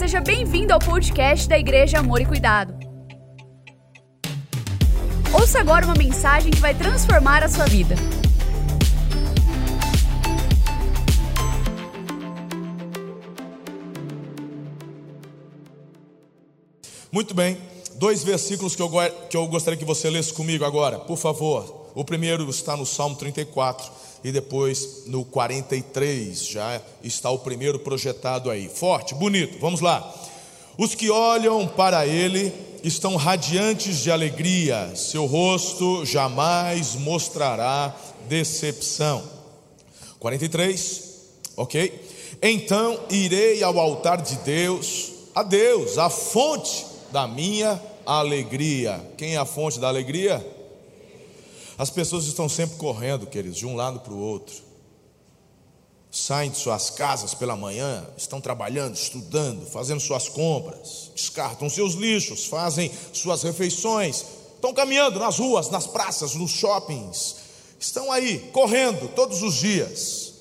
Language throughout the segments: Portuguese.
seja bem-vindo ao podcast da Igreja Amor e Cuidado. Ouça agora uma mensagem que vai transformar a sua vida. Muito bem, dois versículos que eu, que eu gostaria que você lesse comigo agora, por favor. O primeiro está no Salmo 34 e depois no 43, já está o primeiro projetado aí. Forte, bonito, vamos lá. Os que olham para ele estão radiantes de alegria, seu rosto jamais mostrará decepção. 43, ok? Então irei ao altar de Deus, a Deus, a fonte da minha alegria. Quem é a fonte da alegria? As pessoas estão sempre correndo, queridos, de um lado para o outro. Saem de suas casas pela manhã, estão trabalhando, estudando, fazendo suas compras, descartam seus lixos, fazem suas refeições, estão caminhando nas ruas, nas praças, nos shoppings, estão aí, correndo todos os dias.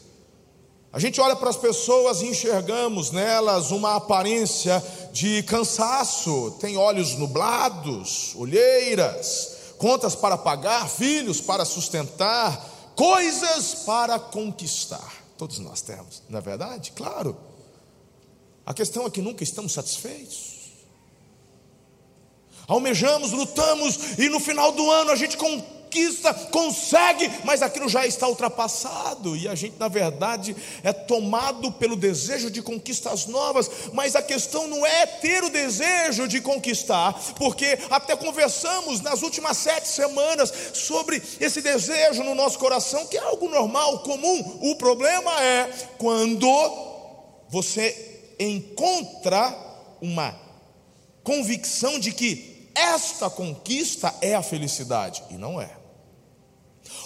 A gente olha para as pessoas e enxergamos nelas uma aparência de cansaço, tem olhos nublados, olheiras, contas para pagar, filhos para sustentar, coisas para conquistar. Todos nós temos, não é verdade? Claro. A questão é que nunca estamos satisfeitos. Almejamos, lutamos e no final do ano a gente conquista, consegue, mas aquilo já está ultrapassado e a gente, na verdade, é tomado pelo desejo de conquistas novas. Mas a questão não é ter o desejo de conquistar, porque até conversamos nas últimas sete semanas sobre esse desejo no nosso coração, que é algo normal, comum. O problema é quando você encontra uma convicção de que esta conquista é a felicidade, e não é.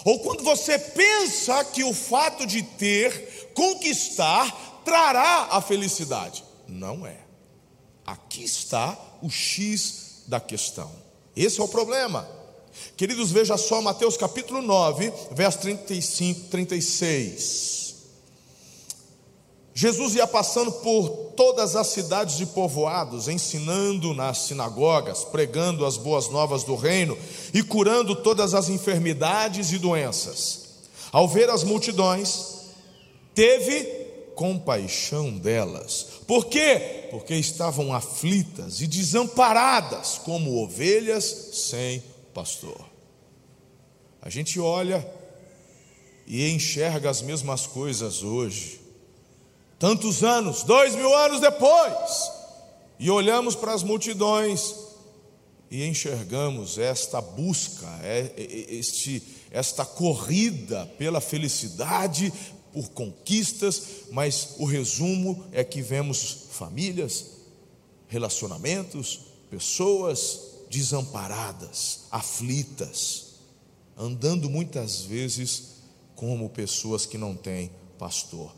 Ou quando você pensa que o fato de ter, conquistar, trará a felicidade. Não é. Aqui está o X da questão. Esse é o problema. Queridos, veja só Mateus capítulo 9, verso 35, 36. Jesus ia passando por todas as cidades e povoados, ensinando nas sinagogas, pregando as boas novas do reino e curando todas as enfermidades e doenças. Ao ver as multidões, teve compaixão delas. Por quê? Porque estavam aflitas e desamparadas, como ovelhas sem pastor. A gente olha e enxerga as mesmas coisas hoje tantos anos, dois mil anos depois, e olhamos para as multidões e enxergamos esta busca, é, é, é, este, esta corrida pela felicidade, por conquistas, mas o resumo é que vemos famílias, relacionamentos, pessoas desamparadas, aflitas, andando muitas vezes como pessoas que não têm pastor.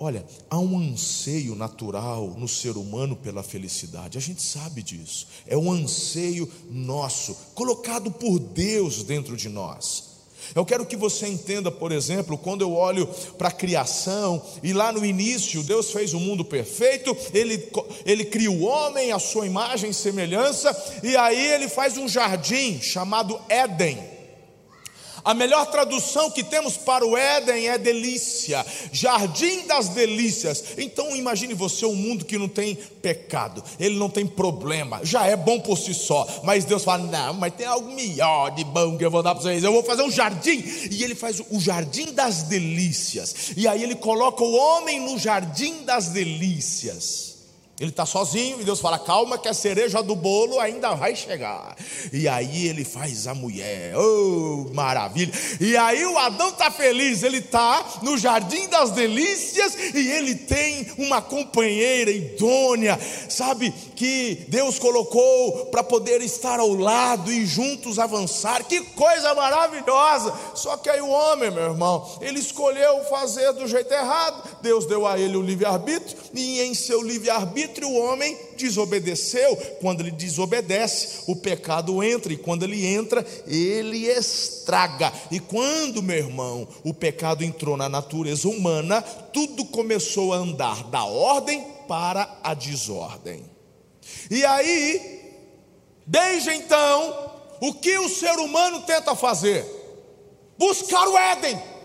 Olha, há um anseio natural no ser humano pela felicidade, a gente sabe disso, é um anseio nosso, colocado por Deus dentro de nós. Eu quero que você entenda, por exemplo, quando eu olho para a criação, e lá no início Deus fez o um mundo perfeito, ele, ele cria o homem, a sua imagem e semelhança, e aí ele faz um jardim chamado Éden. A melhor tradução que temos para o Éden é delícia, jardim das delícias. Então imagine você um mundo que não tem pecado, ele não tem problema, já é bom por si só. Mas Deus fala: não, mas tem algo melhor de bom que eu vou dar para vocês. Eu vou fazer um jardim. E ele faz o jardim das delícias. E aí ele coloca o homem no jardim das delícias. Ele está sozinho e Deus fala: calma, que a cereja do bolo ainda vai chegar. E aí ele faz a mulher, oh maravilha. E aí o Adão está feliz, ele está no jardim das delícias e ele tem uma companheira idônea, sabe, que Deus colocou para poder estar ao lado e juntos avançar. Que coisa maravilhosa! Só que aí o homem, meu irmão, ele escolheu fazer do jeito errado. Deus deu a ele o livre-arbítrio e em seu livre-arbítrio livre-arbítrio, o homem desobedeceu. Quando ele desobedece, o pecado entra, e quando ele entra, ele estraga. E quando, meu irmão, o pecado entrou na natureza humana, tudo começou a andar da ordem para a desordem. E aí, desde então, o que o ser humano tenta fazer? Buscar o Éden.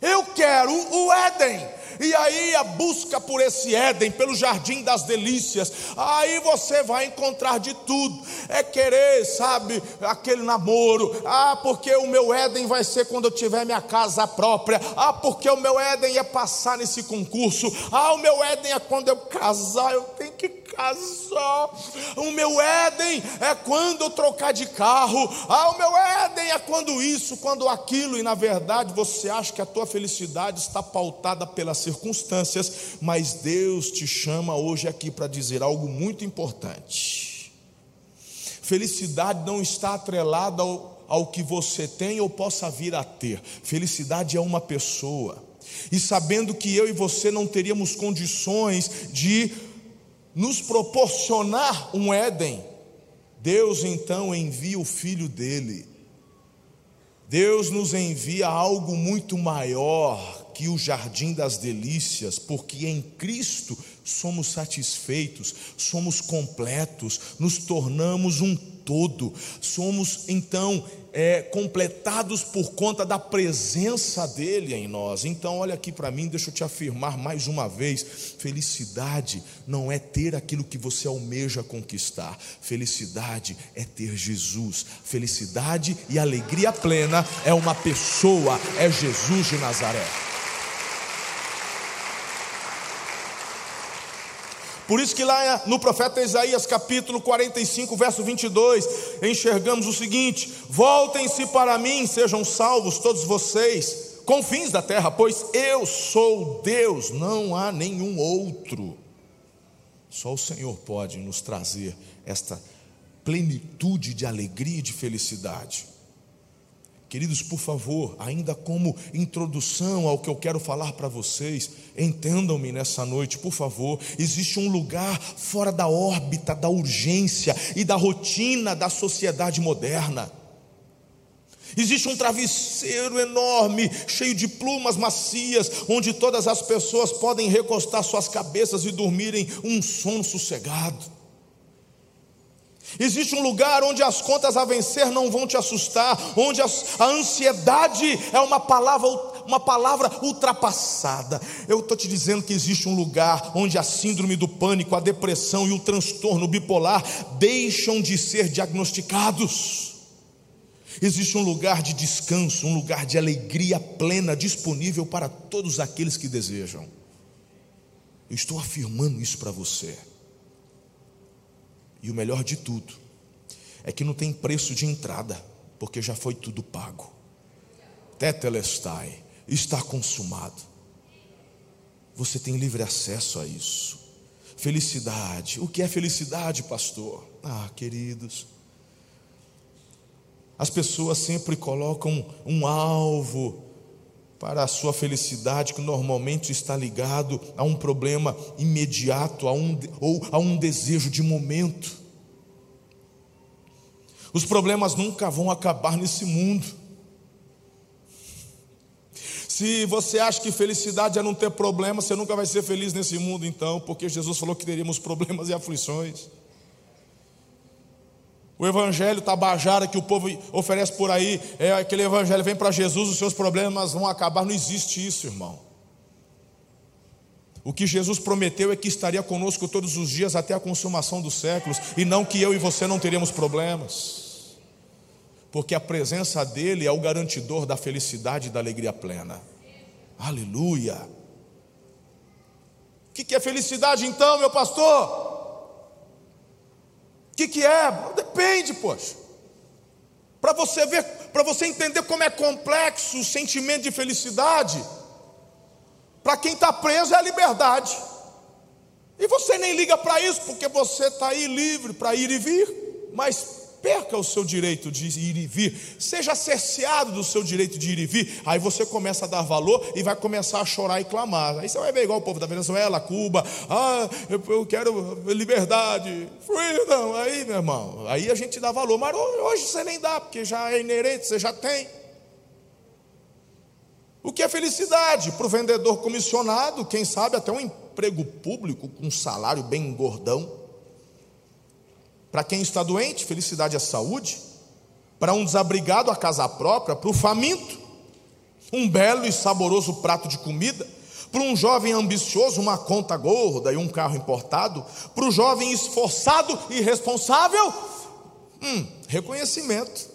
Eu quero o Éden. E aí a busca por esse Éden, pelo jardim das delícias, aí você vai encontrar de tudo. É querer, sabe, aquele namoro. Ah, porque o meu Éden vai ser quando eu tiver minha casa própria. Ah, porque o meu Éden é passar nesse concurso. Ah, o meu Éden é quando eu casar, eu tenho que casar. O meu Éden é quando eu trocar de carro. Ah, o meu Éden é quando isso, quando aquilo. E na verdade você acha que a tua felicidade está pautada pelas circunstâncias, mas Deus te chama hoje aqui para dizer algo muito importante. Felicidade não está atrelada ao, ao que você tem ou possa vir a ter. Felicidade é uma pessoa. E sabendo que eu e você não teríamos condições de nos proporcionar um Éden, Deus então envia o filho dele. Deus nos envia algo muito maior que o jardim das delícias, porque em Cristo somos satisfeitos, somos completos, nos tornamos um todo, somos então é, completados por conta da presença dEle em nós. Então, olha aqui para mim, deixa eu te afirmar mais uma vez: felicidade não é ter aquilo que você almeja conquistar, felicidade é ter Jesus. Felicidade e alegria plena é uma pessoa, é Jesus de Nazaré. Por isso que lá no profeta Isaías, capítulo 45, verso 22, enxergamos o seguinte: Voltem-se para mim, sejam salvos todos vocês, confins da terra, pois eu sou Deus, não há nenhum outro. Só o Senhor pode nos trazer esta plenitude de alegria e de felicidade. Queridos, por favor, ainda como introdução ao que eu quero falar para vocês, entendam-me nessa noite, por favor. Existe um lugar fora da órbita da urgência e da rotina da sociedade moderna. Existe um travesseiro enorme, cheio de plumas macias, onde todas as pessoas podem recostar suas cabeças e dormirem um sono sossegado. Existe um lugar onde as contas a vencer não vão te assustar, onde a ansiedade é uma palavra, uma palavra ultrapassada. Eu estou te dizendo que existe um lugar onde a síndrome do pânico, a depressão e o transtorno bipolar deixam de ser diagnosticados. Existe um lugar de descanso, um lugar de alegria plena disponível para todos aqueles que desejam. Eu estou afirmando isso para você. E o melhor de tudo é que não tem preço de entrada, porque já foi tudo pago. Tetelestai, está consumado. Você tem livre acesso a isso. Felicidade. O que é felicidade, pastor? Ah, queridos, as pessoas sempre colocam um alvo para a sua felicidade, que normalmente está ligado a um problema imediato, a um, ou a um desejo de momento. Os problemas nunca vão acabar nesse mundo. Se você acha que felicidade é não ter problema, você nunca vai ser feliz nesse mundo, então, porque Jesus falou que teríamos problemas e aflições. O evangelho tabajara que o povo oferece por aí, é aquele evangelho, vem para Jesus, os seus problemas vão acabar. Não existe isso, irmão. O que Jesus prometeu é que estaria conosco todos os dias até a consumação dos séculos, e não que eu e você não teríamos problemas, porque a presença dEle é o garantidor da felicidade e da alegria plena. Aleluia. O que é felicidade então, meu pastor? O que, que é? Depende, poxa. Para você ver, para você entender como é complexo o sentimento de felicidade, para quem está preso é a liberdade. E você nem liga para isso, porque você está aí livre para ir e vir, mas perca o seu direito de ir e vir, seja cerceado do seu direito de ir e vir, aí você começa a dar valor e vai começar a chorar e clamar. Aí você vai ver igual o povo da Venezuela, Cuba, ah, eu, eu quero liberdade, freedom. Aí, meu irmão, aí a gente dá valor, mas hoje você nem dá, porque já é inerente, você já tem. O que é felicidade? Para o vendedor comissionado, quem sabe até um emprego público com um salário bem gordão. Para quem está doente, felicidade é saúde. Para um desabrigado, a casa própria. Para o faminto, um belo e saboroso prato de comida. Para um jovem ambicioso, uma conta gorda e um carro importado. Para o jovem esforçado e responsável, hum, reconhecimento.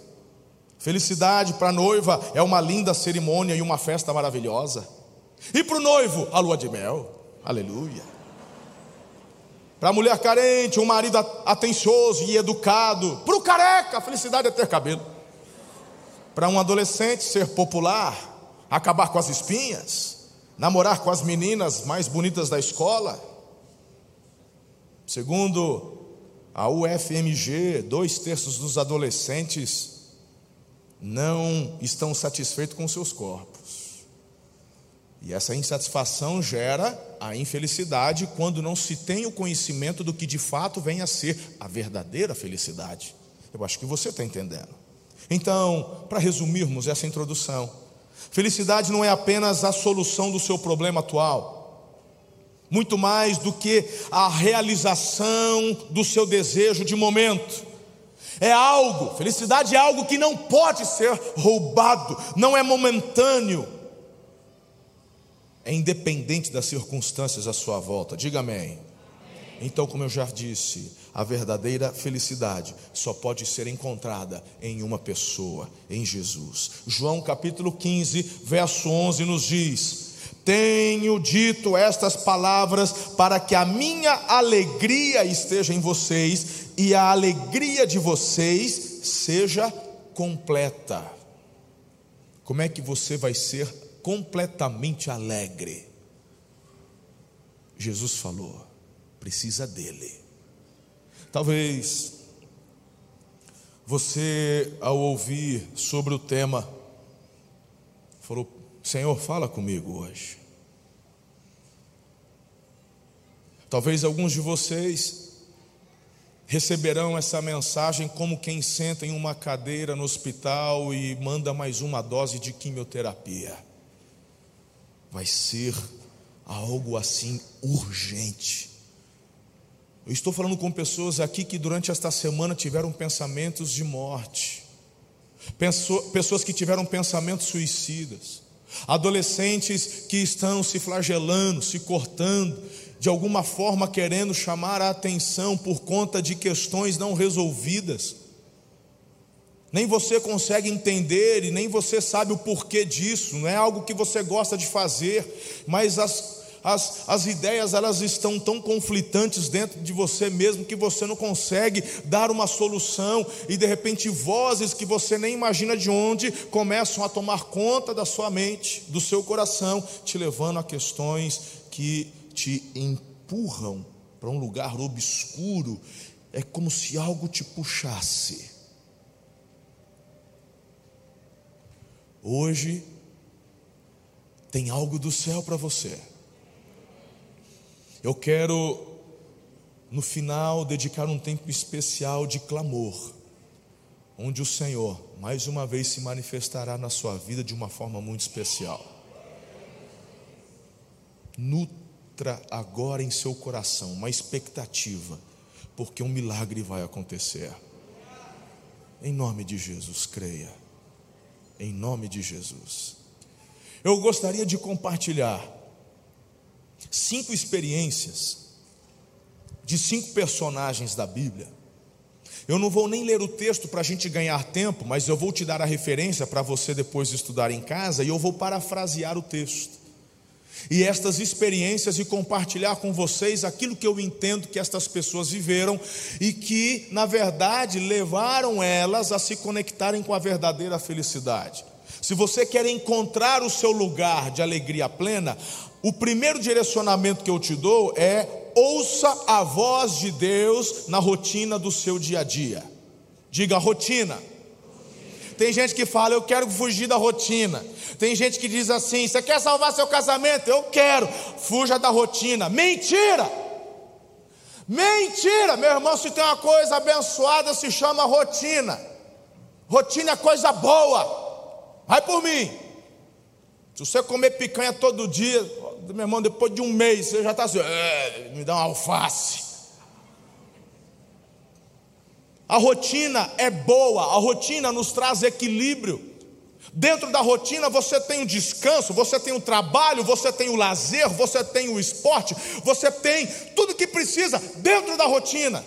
Felicidade para a noiva é uma linda cerimônia e uma festa maravilhosa. E para o noivo, a lua de mel. Aleluia. Para a mulher carente, um marido atencioso e educado. Para o careca, a felicidade é ter cabelo. Para um adolescente, ser popular, acabar com as espinhas, namorar com as meninas mais bonitas da escola. Segundo a UFMG, dois terços dos adolescentes não estão satisfeitos com seus corpos. E essa insatisfação gera a infelicidade quando não se tem o conhecimento do que de fato vem a ser a verdadeira felicidade. Eu acho que você está entendendo. Então, para resumirmos essa introdução, felicidade não é apenas a solução do seu problema atual, muito mais do que a realização do seu desejo de momento é algo, felicidade é algo que não pode ser roubado, não é momentâneo, é independente das circunstâncias à sua volta. Diga amém. Então, como eu já disse, a verdadeira felicidade só pode ser encontrada em uma pessoa, em Jesus. João capítulo 15, verso 11 nos diz: Tenho dito estas palavras para que a minha alegria esteja em vocês e a alegria de vocês seja completa. Como é que você vai ser completamente alegre? Jesus falou, precisa dele. Talvez você, ao ouvir sobre o tema, falou: Senhor, fala comigo hoje. Talvez alguns de vocês receberão essa mensagem como quem senta em uma cadeira no hospital e manda mais uma dose de quimioterapia. Vai ser algo assim urgente. Eu estou falando com pessoas aqui que durante esta semana tiveram pensamentos de morte, pessoas que tiveram pensamentos suicidas, adolescentes que estão se flagelando, se cortando, de alguma forma querendo chamar a atenção por conta de questões não resolvidas. Nem você consegue entender e nem você sabe o porquê disso, não é algo que você gosta de fazer, mas as, as, as ideias elas estão tão conflitantes dentro de você mesmo que você não consegue dar uma solução e de repente vozes que você nem imagina de onde começam a tomar conta da sua mente, do seu coração, te levando a questões que te empurram para um lugar obscuro, é como se algo te puxasse. Hoje tem algo do céu para você. Eu quero, no final, dedicar um tempo especial de clamor, onde o Senhor, mais uma vez, se manifestará na sua vida de uma forma muito especial. Nutra agora em seu coração uma expectativa, porque um milagre vai acontecer. Em nome de Jesus, creia. Em nome de Jesus. Eu gostaria de compartilhar cinco experiências de cinco personagens da Bíblia. Eu não vou nem ler o texto para a gente ganhar tempo, mas eu vou te dar a referência para você depois estudar em casa e eu vou parafrasear o texto e estas experiências e compartilhar com vocês aquilo que eu entendo que estas pessoas viveram e que, na verdade, levaram elas a se conectarem com a verdadeira felicidade. Se você quer encontrar o seu lugar de alegria plena, o primeiro direcionamento que eu te dou é ouça a voz de Deus na rotina do seu dia a dia. Diga rotina. Tem gente que fala, eu quero fugir da rotina. Tem gente que diz assim: você quer salvar seu casamento? Eu quero. Fuja da rotina. Mentira! Mentira! Meu irmão, se tem uma coisa abençoada, se chama rotina. Rotina é coisa boa. Vai por mim. Se você comer picanha todo dia, meu irmão, depois de um mês, você já está assim, é, me dá uma alface. A rotina é boa, a rotina nos traz equilíbrio. Dentro da rotina você tem o descanso, você tem o trabalho, você tem o lazer, você tem o esporte, você tem tudo que precisa dentro da rotina.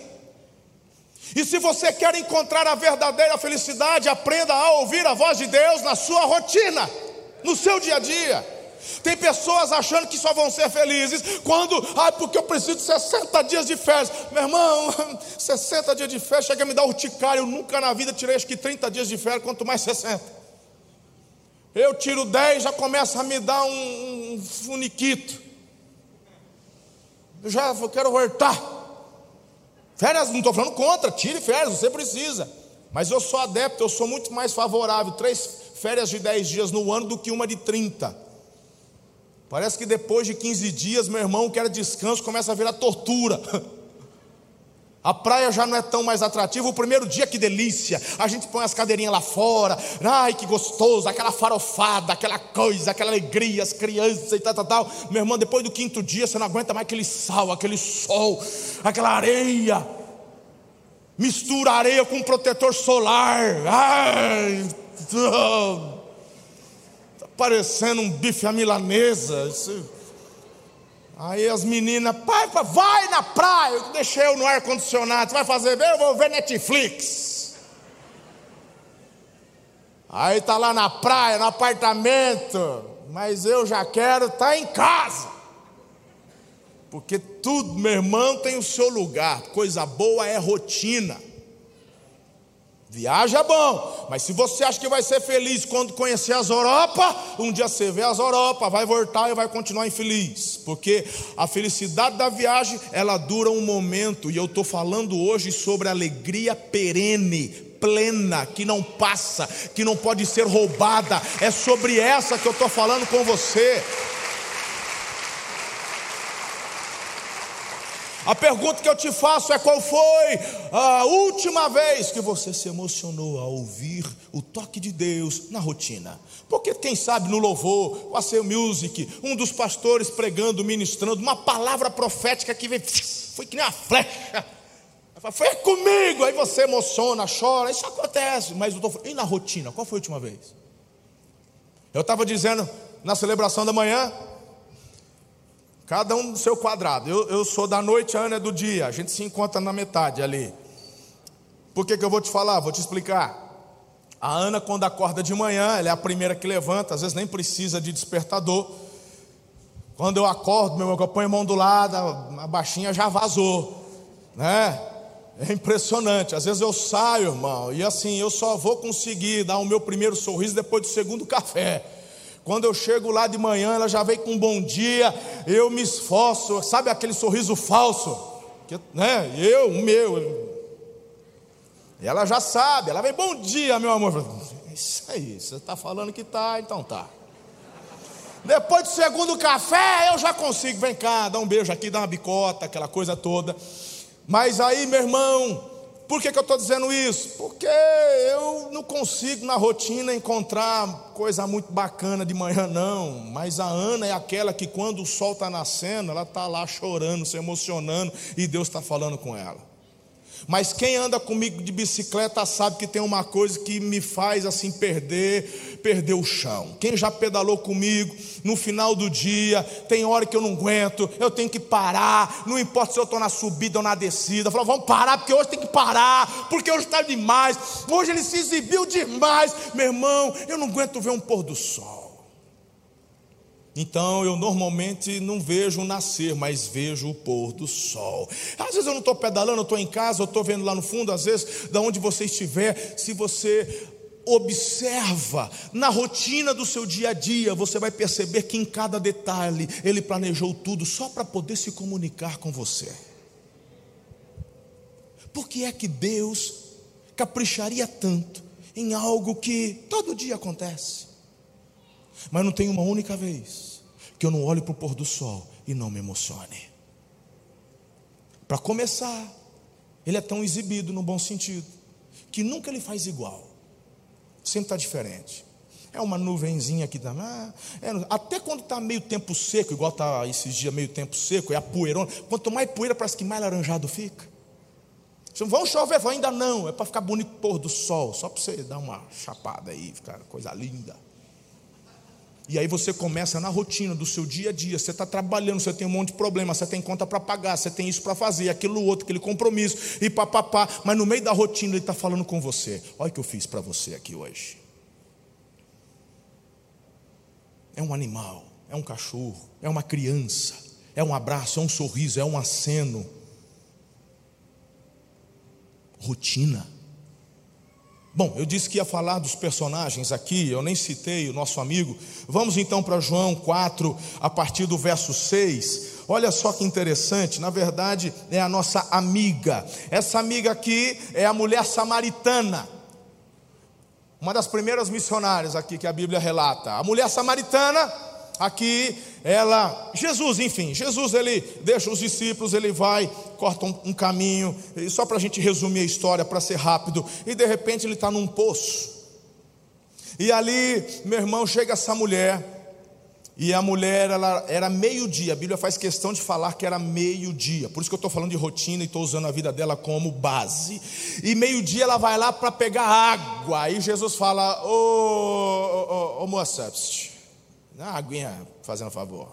E se você quer encontrar a verdadeira felicidade, aprenda a ouvir a voz de Deus na sua rotina, no seu dia a dia. Tem pessoas achando que só vão ser felizes quando, ah, porque eu preciso de 60 dias de férias. Meu irmão, 60 dias de férias chega a me dar urticária. Eu nunca na vida tirei acho que 30 dias de férias, quanto mais 60. Eu tiro 10, já começa a me dar um, um funiquito. Eu já quero voltar. Férias, não estou falando contra, tire férias, você precisa. Mas eu sou adepto, eu sou muito mais favorável. Três férias de 10 dias no ano do que uma de 30. Parece que depois de 15 dias, meu irmão, que era descanso, começa a virar tortura. A praia já não é tão mais atrativa. O primeiro dia, que delícia. A gente põe as cadeirinhas lá fora. Ai, que gostoso. Aquela farofada, aquela coisa, aquela alegria, as crianças e tal, tal, tal. Meu irmão, depois do quinto dia, você não aguenta mais aquele sal, aquele sol, aquela areia. Mistura areia com protetor solar. Ai, está parecendo um bife à milanesa. Aí as meninas, pai, vai na praia, eu deixei eu no ar-condicionado, vai fazer ver? Eu vou ver Netflix. Aí tá lá na praia, no apartamento, mas eu já quero estar tá em casa. Porque tudo, meu irmão, tem o seu lugar. Coisa boa é rotina. Viaja é bom, mas se você acha que vai ser feliz quando conhecer as Europa, um dia você vê as Europa, vai voltar e vai continuar infeliz, porque a felicidade da viagem ela dura um momento, e eu estou falando hoje sobre alegria perene, plena, que não passa, que não pode ser roubada, é sobre essa que eu estou falando com você. A pergunta que eu te faço é: qual foi a última vez que você se emocionou ao ouvir o toque de Deus na rotina? Porque, quem sabe, no louvor, o Aceu Music, um dos pastores pregando, ministrando, uma palavra profética que veio, foi que nem uma flecha. Foi comigo, aí você emociona, chora, isso acontece, mas eu estou e na rotina, qual foi a última vez? Eu estava dizendo na celebração da manhã, Cada um no seu quadrado. Eu, eu sou da noite, a Ana é do dia. A gente se encontra na metade ali. Por que, que eu vou te falar? Vou te explicar. A Ana, quando acorda de manhã, ela é a primeira que levanta, às vezes nem precisa de despertador. Quando eu acordo, meu irmão, eu ponho a mão do lado, a baixinha já vazou, né? É impressionante. Às vezes eu saio, irmão, e assim, eu só vou conseguir dar o meu primeiro sorriso depois do segundo café. Quando eu chego lá de manhã, ela já vem com um bom dia, eu me esforço, sabe aquele sorriso falso? Que, né? Eu, o meu. Ela já sabe, ela vem, bom dia, meu amor. Isso aí, você está falando que tá, então tá. Depois do segundo café, eu já consigo, vem cá, dá um beijo aqui, dá uma bicota, aquela coisa toda. Mas aí, meu irmão, por que, que eu estou dizendo isso? Porque eu não consigo na rotina encontrar coisa muito bacana de manhã, não. Mas a Ana é aquela que, quando o sol está nascendo, ela está lá chorando, se emocionando, e Deus está falando com ela. Mas quem anda comigo de bicicleta sabe que tem uma coisa que me faz assim perder, perder o chão. Quem já pedalou comigo no final do dia, tem hora que eu não aguento, eu tenho que parar, não importa se eu estou na subida ou na descida. Falou, vamos parar, porque hoje tem que parar, porque hoje está demais, hoje ele se exibiu demais. Meu irmão, eu não aguento ver um pôr do sol. Então eu normalmente não vejo o nascer, mas vejo o pôr do sol. Às vezes eu não estou pedalando, eu estou em casa, eu estou vendo lá no fundo, às vezes, da onde você estiver, se você observa na rotina do seu dia a dia, você vai perceber que em cada detalhe ele planejou tudo só para poder se comunicar com você. Por que é que Deus capricharia tanto em algo que todo dia acontece? Mas não tem uma única vez que eu não olhe para o pôr do sol e não me emocione. Para começar, ele é tão exibido no bom sentido, que nunca ele faz igual, sempre está diferente. É uma nuvenzinha aqui. Ah, é, até quando está meio tempo seco, igual está esses dias meio tempo seco, é a poeirona. Quanto mais poeira, parece que mais laranjado fica. Vão chover, ainda não, é para ficar bonito pôr do sol, só para você dar uma chapada aí, ficar coisa linda. E aí você começa na rotina do seu dia a dia, você está trabalhando, você tem um monte de problema, você tem conta para pagar, você tem isso para fazer, aquilo outro, aquele compromisso, e papapá, mas no meio da rotina ele está falando com você. Olha o que eu fiz para você aqui hoje. É um animal, é um cachorro, é uma criança, é um abraço, é um sorriso, é um aceno rotina. Bom, eu disse que ia falar dos personagens aqui, eu nem citei o nosso amigo. Vamos então para João 4, a partir do verso 6. Olha só que interessante, na verdade é a nossa amiga. Essa amiga aqui é a mulher samaritana. Uma das primeiras missionárias aqui que a Bíblia relata. A mulher samaritana aqui ela, Jesus, enfim, Jesus ele deixa os discípulos, ele vai, corta um, um caminho, só para a gente resumir a história, para ser rápido, e de repente ele está num poço, e ali, meu irmão, chega essa mulher, e a mulher, ela era meio-dia, a Bíblia faz questão de falar que era meio-dia, por isso que eu estou falando de rotina e estou usando a vida dela como base. E meio-dia ela vai lá para pegar água, aí Jesus fala: Ô, ô, ô, ô Dá uma aguinha, fazendo favor.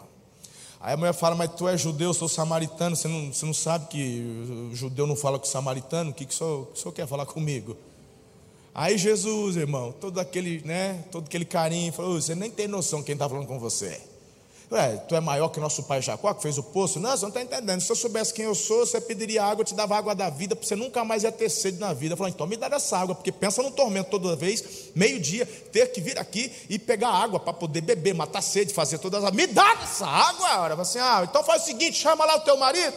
Aí a mulher fala, mas tu é judeu, eu sou samaritano, você não, você não sabe que judeu não fala com samaritano? O que, que, o senhor, que o senhor quer falar comigo? Aí Jesus, irmão, todo aquele, né, todo aquele carinho, falou, você nem tem noção quem está falando com você. Ué, tu é maior que nosso pai Jacó, que fez o poço? Não, você não está entendendo. Se eu soubesse quem eu sou, você pediria água, eu te dava água da vida, para você nunca mais ia ter sede na vida. Falei, então me dá essa água, porque pensa no tormento toda vez, meio-dia, ter que vir aqui e pegar água para poder beber, matar sede, fazer todas as. Me dá essa água! Falou assim: ah, então faz o seguinte, chama lá o teu marido.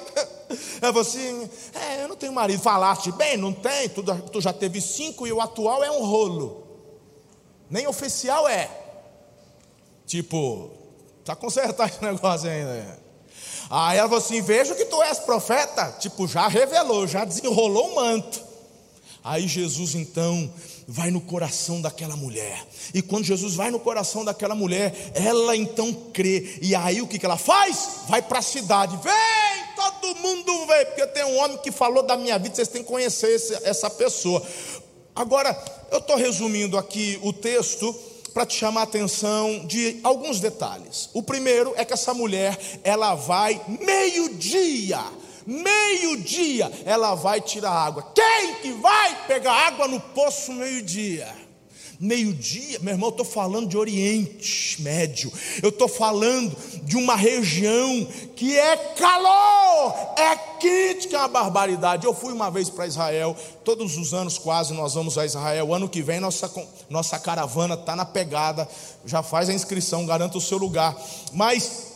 Eu assim: é, eu não tenho marido. Falaste bem, não tem, tu, tu já teve cinco e o atual é um rolo. Nem oficial é. Tipo, Precisa consertar esse negócio ainda. Aí ela falou assim: Vejo que tu és profeta. Tipo, já revelou, já desenrolou o manto. Aí Jesus então vai no coração daquela mulher. E quando Jesus vai no coração daquela mulher, ela então crê. E aí o que, que ela faz? Vai para a cidade. Vem, todo mundo vem, porque tem um homem que falou da minha vida, vocês têm que conhecer essa pessoa. Agora, eu estou resumindo aqui o texto para te chamar a atenção de alguns detalhes. O primeiro é que essa mulher, ela vai meio-dia, meio-dia, ela vai tirar água. Quem que vai pegar água no poço meio-dia? Meio-dia, meu irmão, eu estou falando de Oriente Médio, eu estou falando de uma região que é calor, é quente, que é uma barbaridade. Eu fui uma vez para Israel, todos os anos quase nós vamos a Israel. Ano que vem nossa, nossa caravana está na pegada, já faz a inscrição, garanta o seu lugar. Mas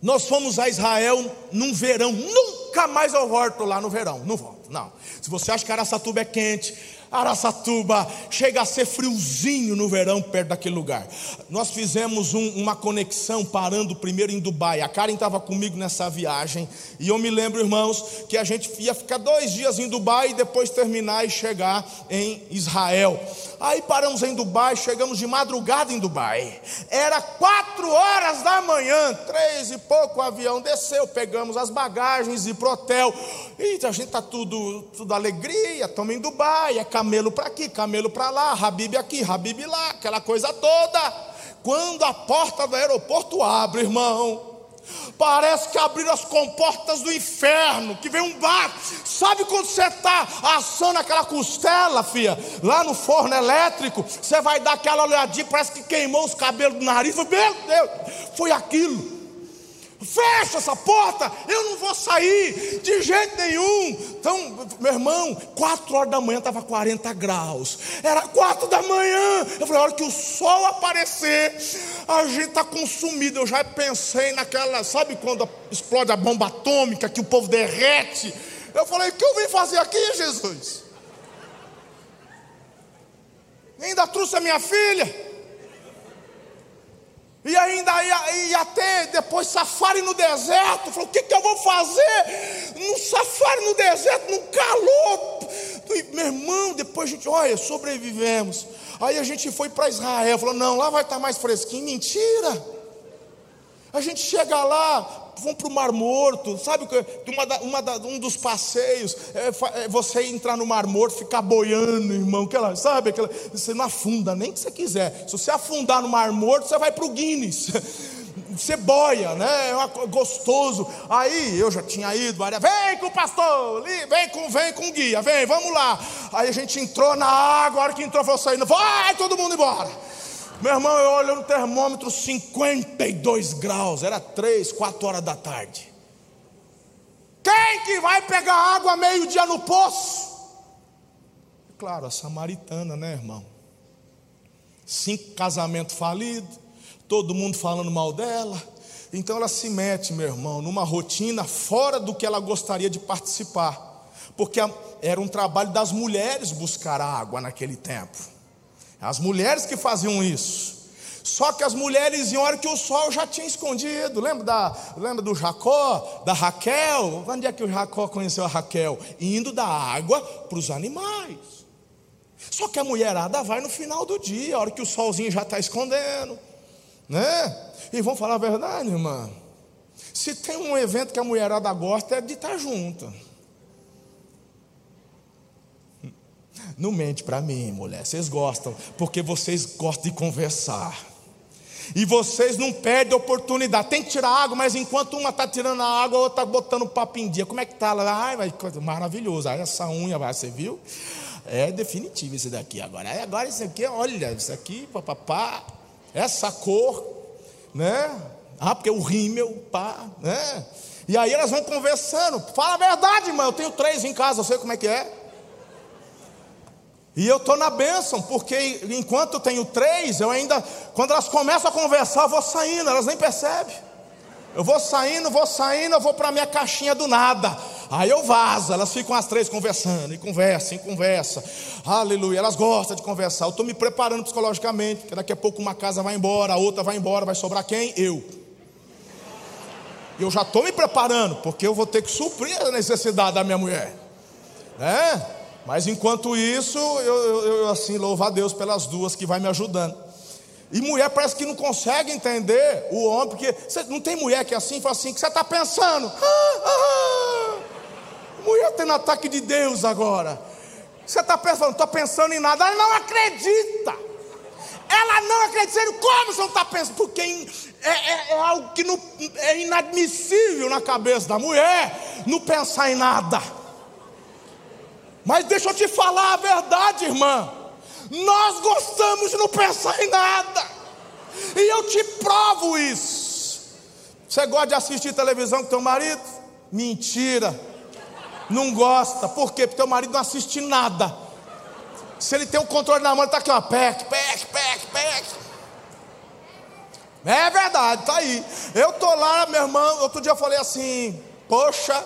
nós fomos a Israel num verão, nunca mais eu volto lá no verão, não volto, não. Se você acha que Araçatuba é quente, Araçatuba chega a ser friozinho no verão perto daquele lugar. Nós fizemos um, uma conexão parando primeiro em Dubai. A Karen estava comigo nessa viagem e eu me lembro, irmãos, que a gente ia ficar dois dias em Dubai e depois terminar e chegar em Israel. Aí paramos em Dubai, chegamos de madrugada em Dubai. Era quatro horas da manhã, três e pouco o avião desceu, pegamos as bagagens e pro hotel. E a gente tá tudo, tudo alegria, estamos em Dubai, é camelo para aqui, camelo para lá, Habib aqui, Habib lá, aquela coisa toda. Quando a porta do aeroporto abre, irmão, Parece que abriram as comportas do inferno, que vem um bar. Sabe quando você está assando aquela costela, filha, lá no forno elétrico, você vai dar aquela olhadinha, parece que queimou os cabelos do nariz. Meu Deus, foi aquilo. Fecha essa porta, eu não vou sair de jeito nenhum. Então, meu irmão, quatro horas da manhã estava 40 graus. Era quatro da manhã. Eu falei, a hora que o sol aparecer, a gente está consumido. Eu já pensei naquela, sabe quando explode a bomba atômica, que o povo derrete. Eu falei, o que eu vim fazer aqui, Jesus? E ainda trouxe a minha filha. E ainda ia, ia depois safari no deserto. Falou: o que, que eu vou fazer? No safari no deserto, no calor Meu irmão, depois a gente, olha, sobrevivemos. Aí a gente foi para Israel, falou: não, lá vai estar mais fresquinho. Mentira! A gente chega lá, vão para o Mar Morto, sabe? Uma da, uma da, um dos passeios é, é, você entrar no Mar Morto, ficar boiando, irmão, aquela, sabe? Aquela, você não afunda, nem que você quiser. Se você afundar no Mar Morto, você vai para o Guinness. Você boia, né? É gostoso. Aí eu já tinha ido, Maria, vem com o pastor, vem com, vem com o guia, vem, vamos lá. Aí a gente entrou na água, a hora que entrou, foi saindo, vai todo mundo embora. Meu irmão, eu olho no termômetro 52 graus, era 3, 4 horas da tarde. Quem que vai pegar água meio-dia no poço? Claro, a samaritana, né, irmão? Cinco casamentos falidos, todo mundo falando mal dela. Então ela se mete, meu irmão, numa rotina fora do que ela gostaria de participar, porque era um trabalho das mulheres buscar água naquele tempo. As mulheres que faziam isso. Só que as mulheres iam hora que o sol já tinha escondido. Lembra, da, lembra do Jacó, da Raquel? Onde é que o Jacó conheceu a Raquel? Indo da água para os animais. Só que a mulherada vai no final do dia, a hora que o solzinho já está escondendo. Né? E vamos falar a verdade, irmã. Se tem um evento que a mulherada gosta, é de estar tá Não mente para mim, mulher. Vocês gostam, porque vocês gostam de conversar. E vocês não perdem oportunidade. Tem que tirar água, mas enquanto uma está tirando a água, a outra está botando o papo em dia. Como é que está lá? Ai, vai, maravilhoso. Aí essa unha, você viu? É definitivo esse daqui agora. Agora isso aqui, olha, isso aqui, papapá, essa cor, né? Ah, porque o rímel, pá, né? E aí elas vão conversando. Fala a verdade, irmão. Eu tenho três em casa, eu sei como é que é. E eu estou na bênção, porque enquanto tenho três, eu ainda, quando elas começam a conversar, eu vou saindo, elas nem percebem. Eu vou saindo, vou saindo, eu vou para a minha caixinha do nada. Aí eu vazo, elas ficam as três conversando, e conversam, e conversa. Aleluia, elas gostam de conversar. Eu estou me preparando psicologicamente, porque daqui a pouco uma casa vai embora, a outra vai embora, vai sobrar quem? Eu. Eu já estou me preparando, porque eu vou ter que suprir a necessidade da minha mulher. Né? Mas enquanto isso, eu, eu, eu, assim louvo a Deus pelas duas que vai me ajudando. E mulher parece que não consegue entender o homem, porque você, não tem mulher que é assim, fala assim, que você está pensando. Ah, ah, ah. Mulher tendo ataque de Deus agora. Você está pensando, estou pensando em nada, ela não acredita. Ela não acredita, como você não está pensando? Porque é, é, é algo que não, é inadmissível na cabeça da mulher, não pensar em nada. Mas deixa eu te falar a verdade, irmã. Nós gostamos de não pensar em nada. E eu te provo isso. Você gosta de assistir televisão com teu marido? Mentira. Não gosta. Por quê? Porque teu marido não assiste nada. Se ele tem um controle na mão, ele está aqui, ó. Pec, pec, pec, pec. É verdade, tá aí. Eu tô lá, meu irmão. Outro dia eu falei assim: Poxa,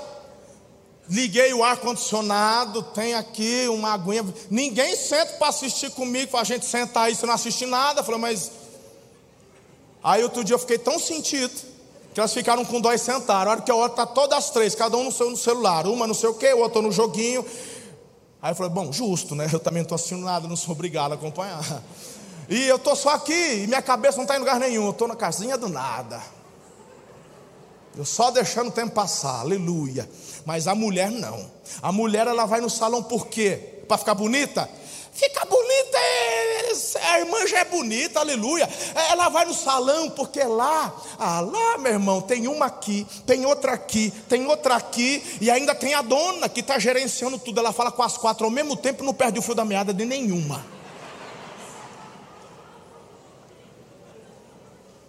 Liguei o ar-condicionado, tem aqui uma aguinha. Ninguém senta para assistir comigo, a gente sentar aí, você não assiste nada. Eu falei, mas. Aí outro dia eu fiquei tão sentido, que elas ficaram com dó e sentaram. A hora que a hora está todas as três, cada um no seu no celular, uma não sei o que, o outro no joguinho. Aí eu falei, bom, justo, né? Eu também não estou assistindo nada, não sou obrigado a acompanhar. E eu estou só aqui, e minha cabeça não está em lugar nenhum, eu estou na casinha do nada. Eu só deixando o tempo passar, aleluia. Mas a mulher não. A mulher ela vai no salão por quê? Para ficar bonita? Fica bonita, a irmã já é bonita, aleluia. Ela vai no salão porque lá, ah, lá, meu irmão, tem uma aqui, tem outra aqui, tem outra aqui, e ainda tem a dona que está gerenciando tudo. Ela fala com as quatro ao mesmo tempo, não perde o fio da meada de nenhuma.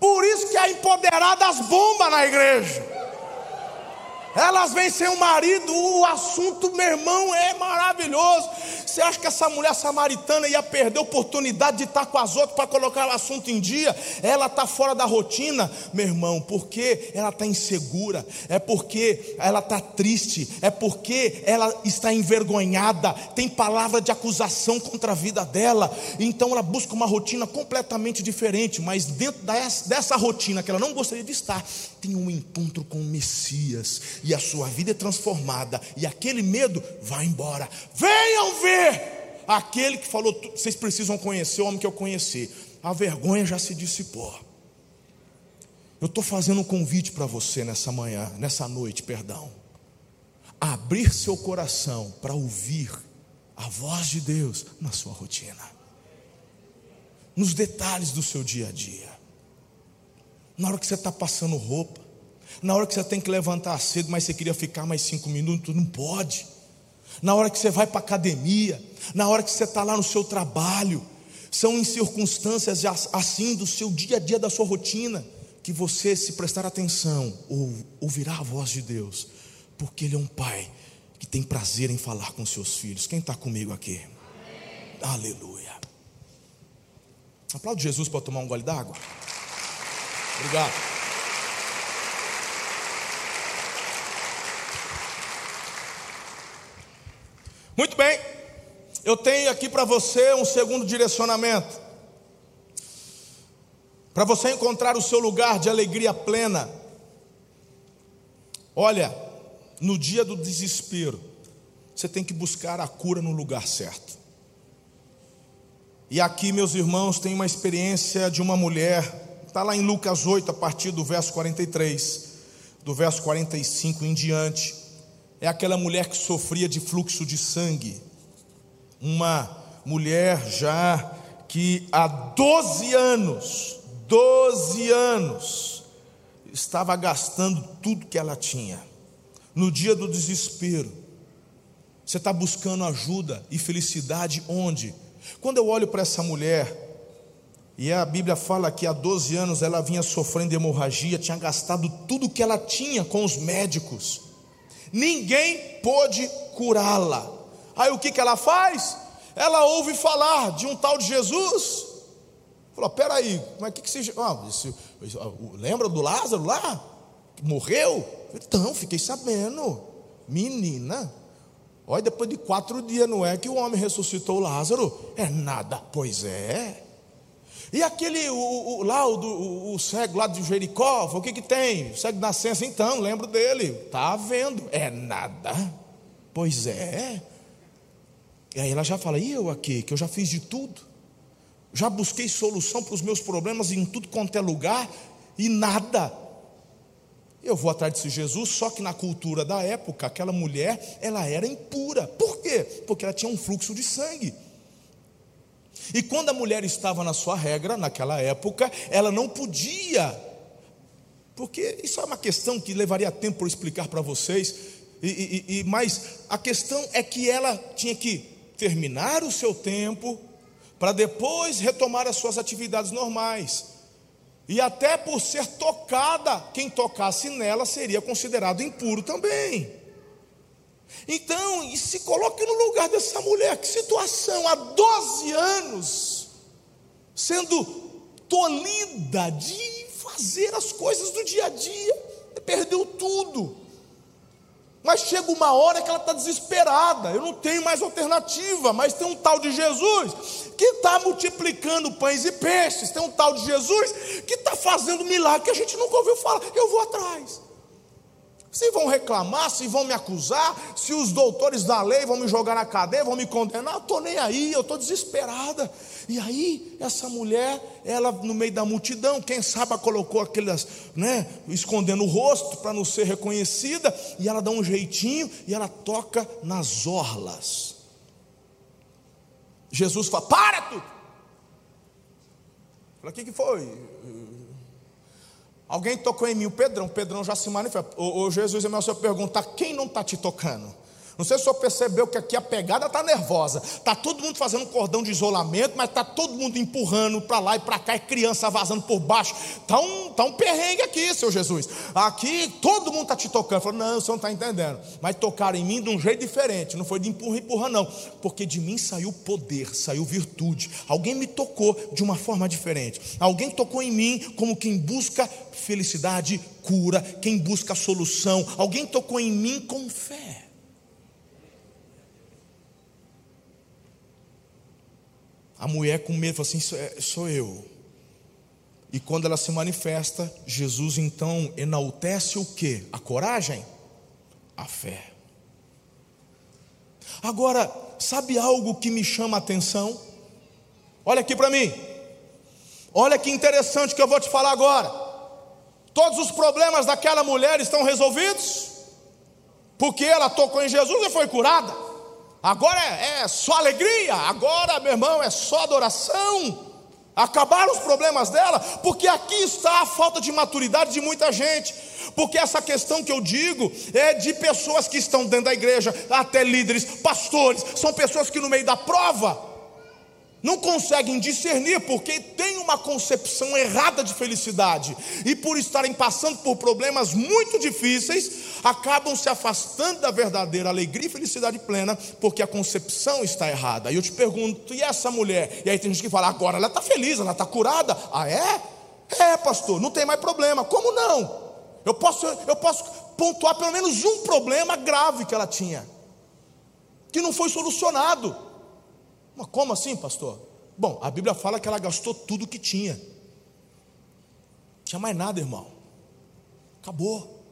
Por isso que é empoderada as bombas na igreja. Elas vêm sem o marido, o assunto, meu irmão, é maravilhoso. Você acha que essa mulher samaritana ia perder a oportunidade de estar com as outras para colocar o assunto em dia? Ela está fora da rotina, meu irmão, porque ela está insegura, é porque ela está triste, é porque ela está envergonhada, tem palavra de acusação contra a vida dela, então ela busca uma rotina completamente diferente, mas dentro dessa rotina que ela não gostaria de estar, tem um encontro com o Messias, e a sua vida é transformada, e aquele medo vai embora. Venham ver aquele que falou: vocês precisam conhecer o homem que eu conheci. A vergonha já se dissipou. Eu estou fazendo um convite para você nessa manhã, nessa noite, perdão. Abrir seu coração para ouvir a voz de Deus na sua rotina, nos detalhes do seu dia a dia, na hora que você está passando roupa, na hora que você tem que levantar cedo, mas você queria ficar mais cinco minutos, não pode na hora que você vai para a academia, na hora que você está lá no seu trabalho, são em circunstâncias assim do seu dia a dia, da sua rotina, que você, se prestar atenção, ouvirá a voz de Deus, porque Ele é um Pai que tem prazer em falar com seus filhos. Quem está comigo aqui? Amém. Aleluia. Aplaude Jesus para tomar um gole d'água. Obrigado. Muito bem, eu tenho aqui para você um segundo direcionamento. Para você encontrar o seu lugar de alegria plena. Olha, no dia do desespero, você tem que buscar a cura no lugar certo. E aqui, meus irmãos, tem uma experiência de uma mulher, está lá em Lucas 8, a partir do verso 43, do verso 45 em diante é aquela mulher que sofria de fluxo de sangue. Uma mulher já que há 12 anos, 12 anos, estava gastando tudo que ela tinha. No dia do desespero, você está buscando ajuda e felicidade onde? Quando eu olho para essa mulher, e a Bíblia fala que há 12 anos ela vinha sofrendo hemorragia, tinha gastado tudo que ela tinha com os médicos ninguém pôde curá-la. Aí o que, que ela faz? Ela ouve falar de um tal de Jesus. Falou: peraí, como é que, que você. Ah, esse, lembra do Lázaro lá? Que morreu? Então, fiquei sabendo. Menina. Olha, depois de quatro dias, não é que o homem ressuscitou Lázaro? É nada, pois é. E aquele, o, o, lá, o, o, o cego lá de Jericó, o que que tem? O cego de nascença, então, lembro dele. Está vendo? É nada. Pois é. E aí ela já fala, e eu aqui, que eu já fiz de tudo. Já busquei solução para os meus problemas em tudo quanto é lugar e nada. Eu vou atrás desse Jesus, só que na cultura da época, aquela mulher, ela era impura. Por quê? Porque ela tinha um fluxo de sangue. E quando a mulher estava na sua regra, naquela época, ela não podia, porque isso é uma questão que levaria tempo para explicar para vocês, e, e, e, mas a questão é que ela tinha que terminar o seu tempo, para depois retomar as suas atividades normais. E até por ser tocada, quem tocasse nela seria considerado impuro também. Então, e se coloque no lugar dessa mulher, que situação, há 12 anos, sendo tolhida de fazer as coisas do dia a dia, perdeu tudo. Mas chega uma hora que ela está desesperada, eu não tenho mais alternativa, mas tem um tal de Jesus que está multiplicando pães e peixes, tem um tal de Jesus que está fazendo milagre que a gente nunca ouviu falar, eu vou atrás. Se vão reclamar, se vão me acusar, se os doutores da lei vão me jogar na cadeia, vão me condenar, eu estou nem aí, eu estou desesperada. E aí, essa mulher, ela no meio da multidão, quem sabe colocou aquelas, né, escondendo o rosto para não ser reconhecida, e ela dá um jeitinho e ela toca nas orlas. Jesus fala: Para tudo! Fala, o que, que foi? Alguém tocou em mim, o Pedrão, o Pedrão já se manifesta. Ô Jesus, é meu senhor perguntar, quem não está te tocando? Não sei se o senhor percebeu que aqui a pegada está nervosa. Está todo mundo fazendo um cordão de isolamento, mas está todo mundo empurrando para lá e para cá, e criança vazando por baixo. Está um, tá um perrengue aqui, seu Jesus. Aqui todo mundo está te tocando. Falou, não, o senhor não está entendendo. Mas tocaram em mim de um jeito diferente. Não foi de empurra, empurra, não. Porque de mim saiu poder, saiu virtude. Alguém me tocou de uma forma diferente. Alguém tocou em mim como quem busca felicidade, cura, quem busca solução. Alguém tocou em mim com fé. A mulher com medo falou assim: é, sou eu. E quando ela se manifesta, Jesus então enaltece o que? A coragem? A fé. Agora, sabe algo que me chama a atenção? Olha aqui para mim. Olha que interessante que eu vou te falar agora. Todos os problemas daquela mulher estão resolvidos? Porque ela tocou em Jesus e foi curada. Agora é, é só alegria, agora, meu irmão, é só adoração. Acabaram os problemas dela, porque aqui está a falta de maturidade de muita gente. Porque essa questão que eu digo é de pessoas que estão dentro da igreja, até líderes, pastores, são pessoas que no meio da prova não conseguem discernir porque têm uma concepção errada de felicidade e por estarem passando por problemas muito difíceis, acabam se afastando da verdadeira alegria e felicidade plena porque a concepção está errada. E eu te pergunto, e essa mulher? E aí tem gente que fala, agora ela está feliz, ela está curada. Ah, é? É, pastor, não tem mais problema. Como não? Eu posso, eu posso pontuar pelo menos um problema grave que ela tinha, que não foi solucionado. Mas como assim, pastor? Bom, a Bíblia fala que ela gastou tudo que tinha. Não tinha mais nada, irmão. Acabou.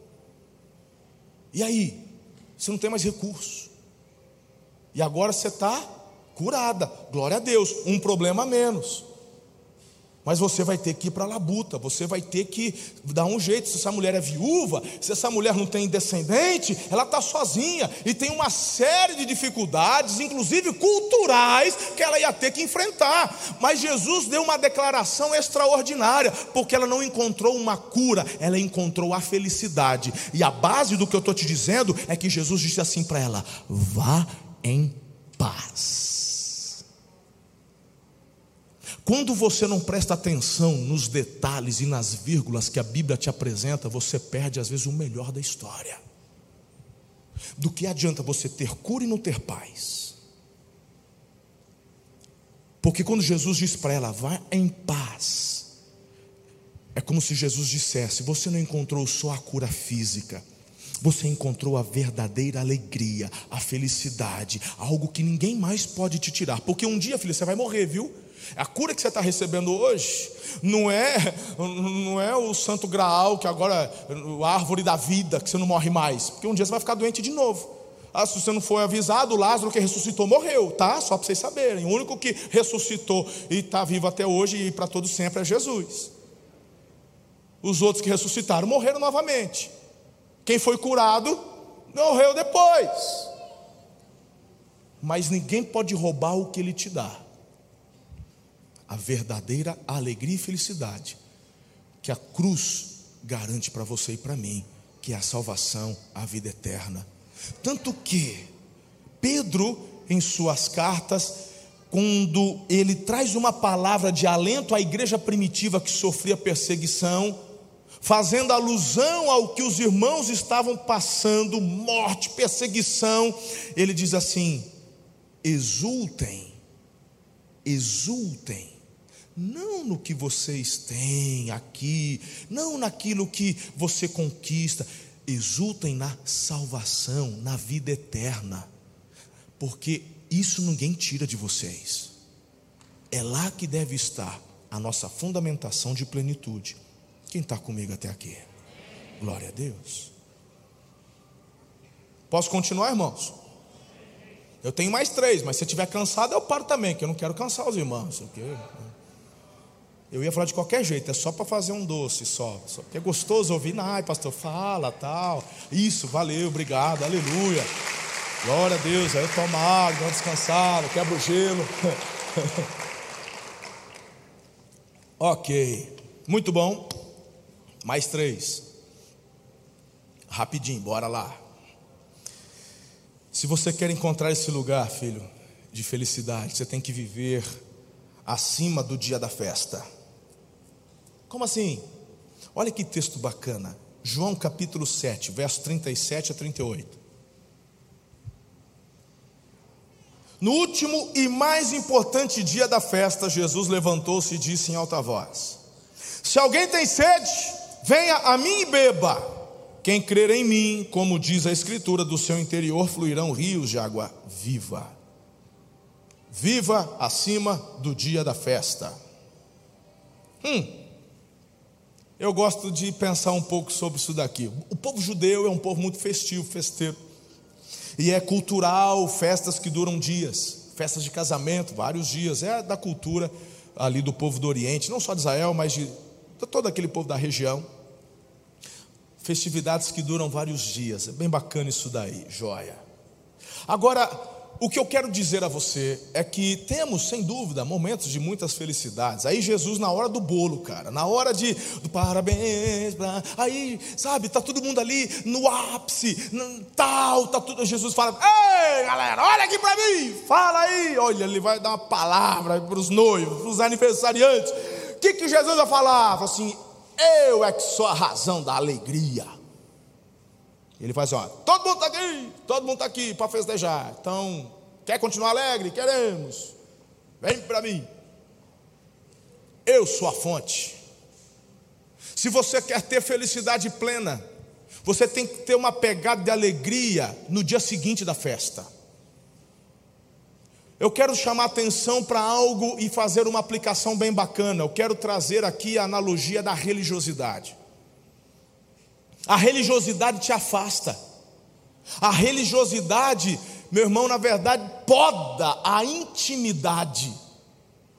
E aí? Você não tem mais recurso. E agora você está curada. Glória a Deus. Um problema a menos. Mas você vai ter que ir para a labuta, você vai ter que dar um jeito. Se essa mulher é viúva, se essa mulher não tem descendente, ela está sozinha e tem uma série de dificuldades, inclusive culturais, que ela ia ter que enfrentar. Mas Jesus deu uma declaração extraordinária, porque ela não encontrou uma cura, ela encontrou a felicidade. E a base do que eu estou te dizendo é que Jesus disse assim para ela: vá em paz. Quando você não presta atenção nos detalhes e nas vírgulas que a Bíblia te apresenta, você perde às vezes o melhor da história. Do que adianta você ter cura e não ter paz? Porque quando Jesus diz para ela, vá em paz, é como se Jesus dissesse: você não encontrou só a cura física, você encontrou a verdadeira alegria, a felicidade, algo que ninguém mais pode te tirar. Porque um dia, filho, você vai morrer, viu? A cura que você está recebendo hoje não é, não é o santo graal que agora, a árvore da vida, que você não morre mais, porque um dia você vai ficar doente de novo. Ah, se você não foi avisado, Lázaro que ressuscitou morreu, tá? Só para vocês saberem. O único que ressuscitou e está vivo até hoje e para todo sempre é Jesus. Os outros que ressuscitaram morreram novamente. Quem foi curado morreu depois. Mas ninguém pode roubar o que ele te dá a verdadeira alegria e felicidade que a cruz garante para você e para mim, que é a salvação, a vida eterna. Tanto que Pedro, em suas cartas, quando ele traz uma palavra de alento à igreja primitiva que sofria perseguição, fazendo alusão ao que os irmãos estavam passando, morte, perseguição, ele diz assim: exultem, exultem não no que vocês têm aqui, não naquilo que você conquista, exultem na salvação, na vida eterna, porque isso ninguém tira de vocês, é lá que deve estar a nossa fundamentação de plenitude. Quem está comigo até aqui? Glória a Deus. Posso continuar, irmãos? Eu tenho mais três, mas se estiver cansado, eu paro também, que eu não quero cansar os irmãos. Eu ia falar de qualquer jeito, é só para fazer um doce só. só porque é gostoso ouvir, ai, pastor, fala, tal. Isso, valeu, obrigado, aleluia. Glória a Deus, aí toma água, dá uma descansada, quebra o gelo. ok, muito bom. Mais três. Rapidinho, bora lá. Se você quer encontrar esse lugar, filho, de felicidade, você tem que viver acima do dia da festa. Como assim? Olha que texto bacana. João capítulo 7, verso 37 a 38. No último e mais importante dia da festa, Jesus levantou-se e disse em alta voz: Se alguém tem sede, venha a mim e beba. Quem crer em mim, como diz a Escritura, do seu interior fluirão rios de água viva. Viva acima do dia da festa. Hum, eu gosto de pensar um pouco sobre isso daqui. O povo judeu é um povo muito festivo, festeiro. E é cultural, festas que duram dias, festas de casamento, vários dias. É da cultura ali do povo do Oriente, não só de Israel, mas de todo aquele povo da região. Festividades que duram vários dias. É bem bacana isso daí, joia. Agora, o que eu quero dizer a você é que temos, sem dúvida, momentos de muitas felicidades. Aí Jesus na hora do bolo, cara, na hora de do parabéns, aí, sabe, tá todo mundo ali no ápice, tal, tá tudo. Jesus fala: "Ei, galera, olha aqui para mim. Fala aí". Olha, ele vai dar uma palavra para os noivos, para os aniversariantes. Que que Jesus vai falar? Fala assim: "Eu é que sou a razão da alegria". Ele faz assim: ó, todo mundo está aqui, todo mundo está aqui para festejar. Então, quer continuar alegre? Queremos. Vem para mim. Eu sou a fonte. Se você quer ter felicidade plena, você tem que ter uma pegada de alegria no dia seguinte da festa. Eu quero chamar atenção para algo e fazer uma aplicação bem bacana. Eu quero trazer aqui a analogia da religiosidade. A religiosidade te afasta. A religiosidade, meu irmão, na verdade, poda a intimidade.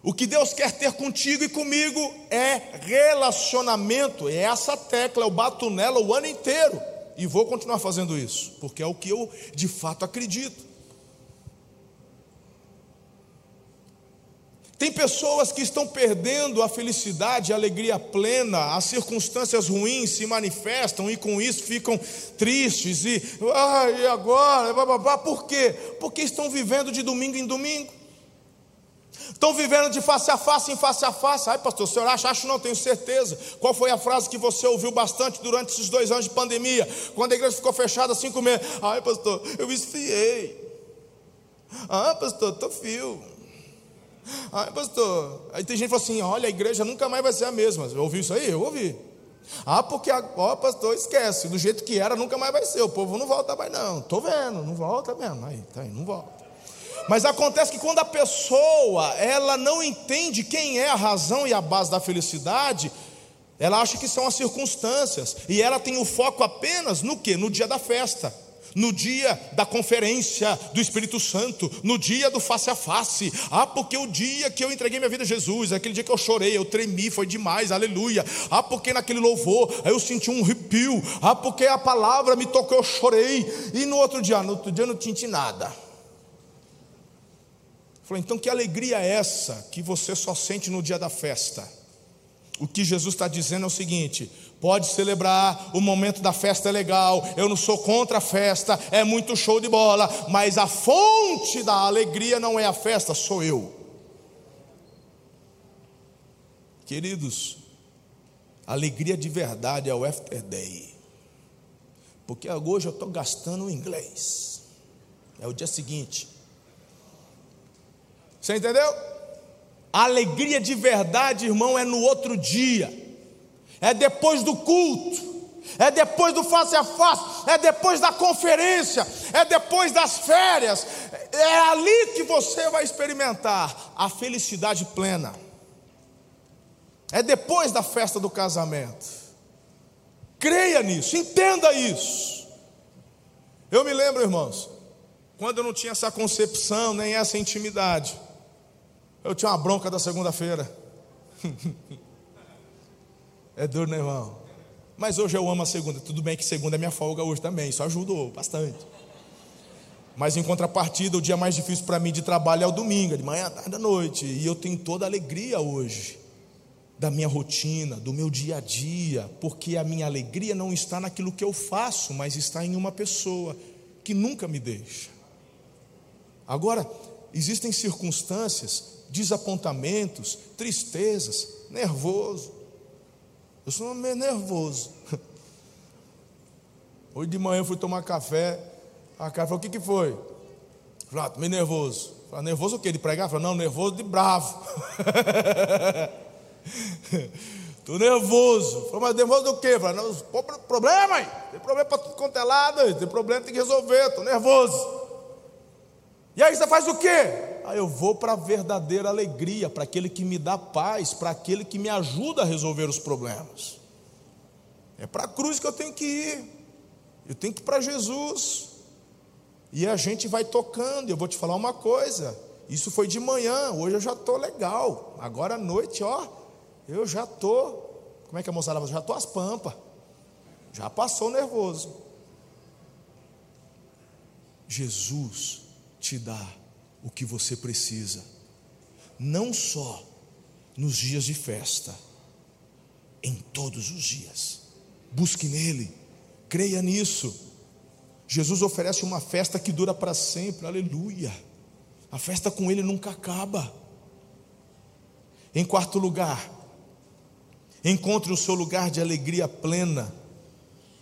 O que Deus quer ter contigo e comigo é relacionamento. É essa tecla, eu bato nela o ano inteiro. E vou continuar fazendo isso, porque é o que eu de fato acredito. Tem pessoas que estão perdendo a felicidade, a alegria plena, as circunstâncias ruins se manifestam e com isso ficam tristes e, ah, e agora? Por quê? Porque estão vivendo de domingo em domingo. Estão vivendo de face a face em face a face. Ai, pastor, o senhor acha? Acho não, tenho certeza. Qual foi a frase que você ouviu bastante durante esses dois anos de pandemia? Quando a igreja ficou fechada cinco meses. Ai, pastor, eu esfriei. Ah, pastor, estou fio. Ai, pastor. Aí tem gente que fala assim: olha, a igreja nunca mais vai ser a mesma. Eu ouvi isso aí? Eu ouvi. Ah, porque agora, pastor, esquece. Do jeito que era, nunca mais vai ser. O povo não volta mais, não. Estou vendo, não volta mesmo. Aí, tá aí, não volta. Mas acontece que quando a pessoa ela não entende quem é a razão e a base da felicidade, ela acha que são as circunstâncias. E ela tem o foco apenas no que? No dia da festa no dia da conferência do Espírito Santo, no dia do face a face. Ah, porque o dia que eu entreguei minha vida a Jesus, aquele dia que eu chorei, eu tremi, foi demais, aleluia. Ah, porque naquele louvor eu senti um arrepio. Ah, porque a palavra me tocou, eu chorei. E no outro dia, no outro dia eu não senti nada. Falei, então que alegria é essa que você só sente no dia da festa? O que Jesus está dizendo é o seguinte: Pode celebrar, o momento da festa é legal, eu não sou contra a festa, é muito show de bola, mas a fonte da alegria não é a festa, sou eu. Queridos, alegria de verdade é o after day, porque hoje eu estou gastando o inglês, é o dia seguinte. Você entendeu? A alegria de verdade, irmão, é no outro dia é depois do culto, é depois do face a face, é depois da conferência, é depois das férias, é ali que você vai experimentar a felicidade plena. É depois da festa do casamento. Creia nisso, entenda isso. Eu me lembro, irmãos, quando eu não tinha essa concepção, nem essa intimidade, eu tinha uma bronca da segunda-feira. É duro, né, irmão? Mas hoje eu amo a segunda. Tudo bem que segunda é minha folga hoje também. Isso ajudou bastante. Mas em contrapartida, o dia mais difícil para mim de trabalho é o domingo, de manhã, tarde, à noite. E eu tenho toda a alegria hoje da minha rotina, do meu dia a dia, porque a minha alegria não está naquilo que eu faço, mas está em uma pessoa que nunca me deixa. Agora, existem circunstâncias, desapontamentos, tristezas, nervoso. Eu sou meio nervoso. Hoje de manhã eu fui tomar café. A cara falou: O que, que foi? Falei: ah, meio nervoso. Falei: Nervoso o quê? De pregar? Falei: Não, nervoso de bravo. Estou nervoso. Falei, mas nervoso do quê? Falei, não, problema aí. Tem problema para tudo quanto é lado. Tem problema, tem que resolver. Estou nervoso. E aí você faz o quê? Aí eu vou para a verdadeira alegria, para aquele que me dá paz, para aquele que me ajuda a resolver os problemas. É para a cruz que eu tenho que ir. Eu tenho que ir para Jesus. E a gente vai tocando. Eu vou te falar uma coisa. Isso foi de manhã. Hoje eu já estou legal. Agora à noite, ó, eu já estou. Como é que a moçada fala? Já estou às pampas. Já passou nervoso. Jesus te dá o que você precisa, não só nos dias de festa, em todos os dias. Busque nele, creia nisso. Jesus oferece uma festa que dura para sempre, aleluia. A festa com ele nunca acaba. Em quarto lugar, encontre o seu lugar de alegria plena,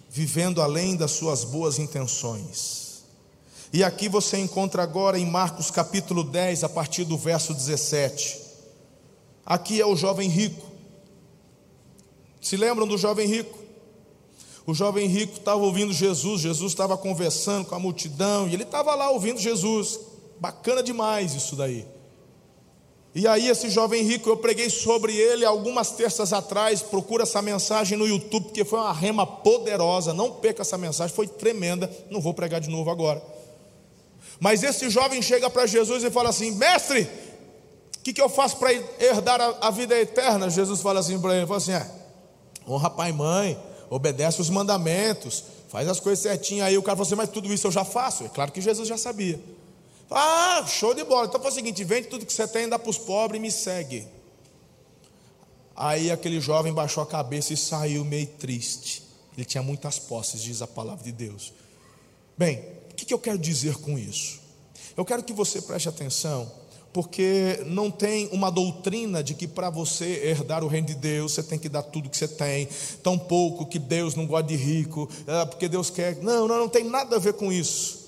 vivendo além das suas boas intenções. E aqui você encontra agora em Marcos capítulo 10, a partir do verso 17. Aqui é o jovem rico. Se lembram do jovem rico? O jovem rico estava ouvindo Jesus, Jesus estava conversando com a multidão e ele estava lá ouvindo Jesus. Bacana demais isso daí. E aí, esse jovem rico, eu preguei sobre ele algumas terças atrás. Procura essa mensagem no YouTube, porque foi uma rema poderosa. Não perca essa mensagem, foi tremenda. Não vou pregar de novo agora. Mas esse jovem chega para Jesus e fala assim: Mestre, o que, que eu faço para herdar a, a, vida eterna? Jesus fala assim para ele: fala assim, é, honra pai e mãe, obedece os mandamentos, faz as coisas certinho. Aí o cara falou assim: Mas tudo isso eu já faço? É claro que Jesus já sabia. Ah, show de bola. Então faz o seguinte: vende tudo que você tem, dá para os pobres e me segue. Aí aquele jovem baixou a cabeça e saiu meio triste. Ele tinha muitas posses, diz a palavra de Deus. Bem, que, que eu quero dizer com isso? Eu quero que você preste atenção, porque não tem uma doutrina de que para você herdar o reino de Deus, você tem que dar tudo que você tem, tão pouco que Deus não gosta de rico, é, porque Deus quer. Não, não, não tem nada a ver com isso.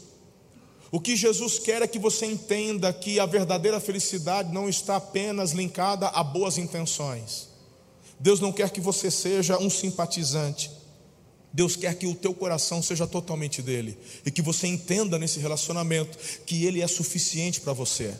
O que Jesus quer é que você entenda que a verdadeira felicidade não está apenas linkada a boas intenções. Deus não quer que você seja um simpatizante. Deus quer que o teu coração seja totalmente dele e que você entenda nesse relacionamento que ele é suficiente para você.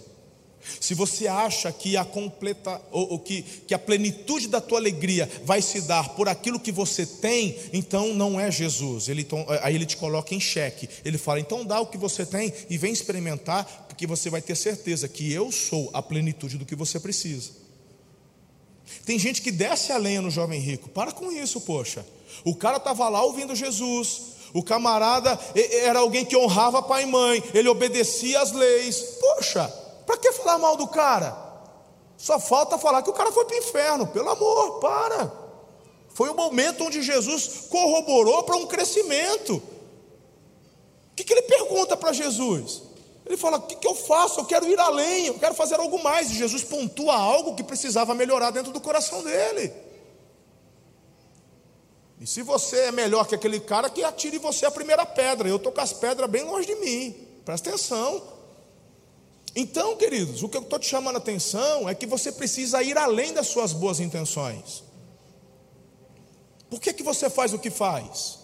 Se você acha que a completa ou, ou, que, que a plenitude da tua alegria vai se dar por aquilo que você tem, então não é Jesus. Ele, então, aí ele te coloca em xeque. Ele fala: então dá o que você tem e vem experimentar, porque você vai ter certeza que eu sou a plenitude do que você precisa. Tem gente que desce a lenha no jovem rico. Para com isso, poxa. O cara estava lá ouvindo Jesus. O camarada era alguém que honrava pai e mãe. Ele obedecia às leis. Poxa, para que falar mal do cara? Só falta falar que o cara foi para o inferno. Pelo amor, para. Foi o momento onde Jesus corroborou para um crescimento. O que, que ele pergunta para Jesus? Ele fala: O que, que eu faço? Eu quero ir além, eu quero fazer algo mais. E Jesus pontua algo que precisava melhorar dentro do coração dele. E se você é melhor que aquele cara, que atire você a primeira pedra. Eu estou com as pedras bem longe de mim. Presta atenção. Então, queridos, o que eu estou te chamando a atenção é que você precisa ir além das suas boas intenções. Por que, que você faz o que faz?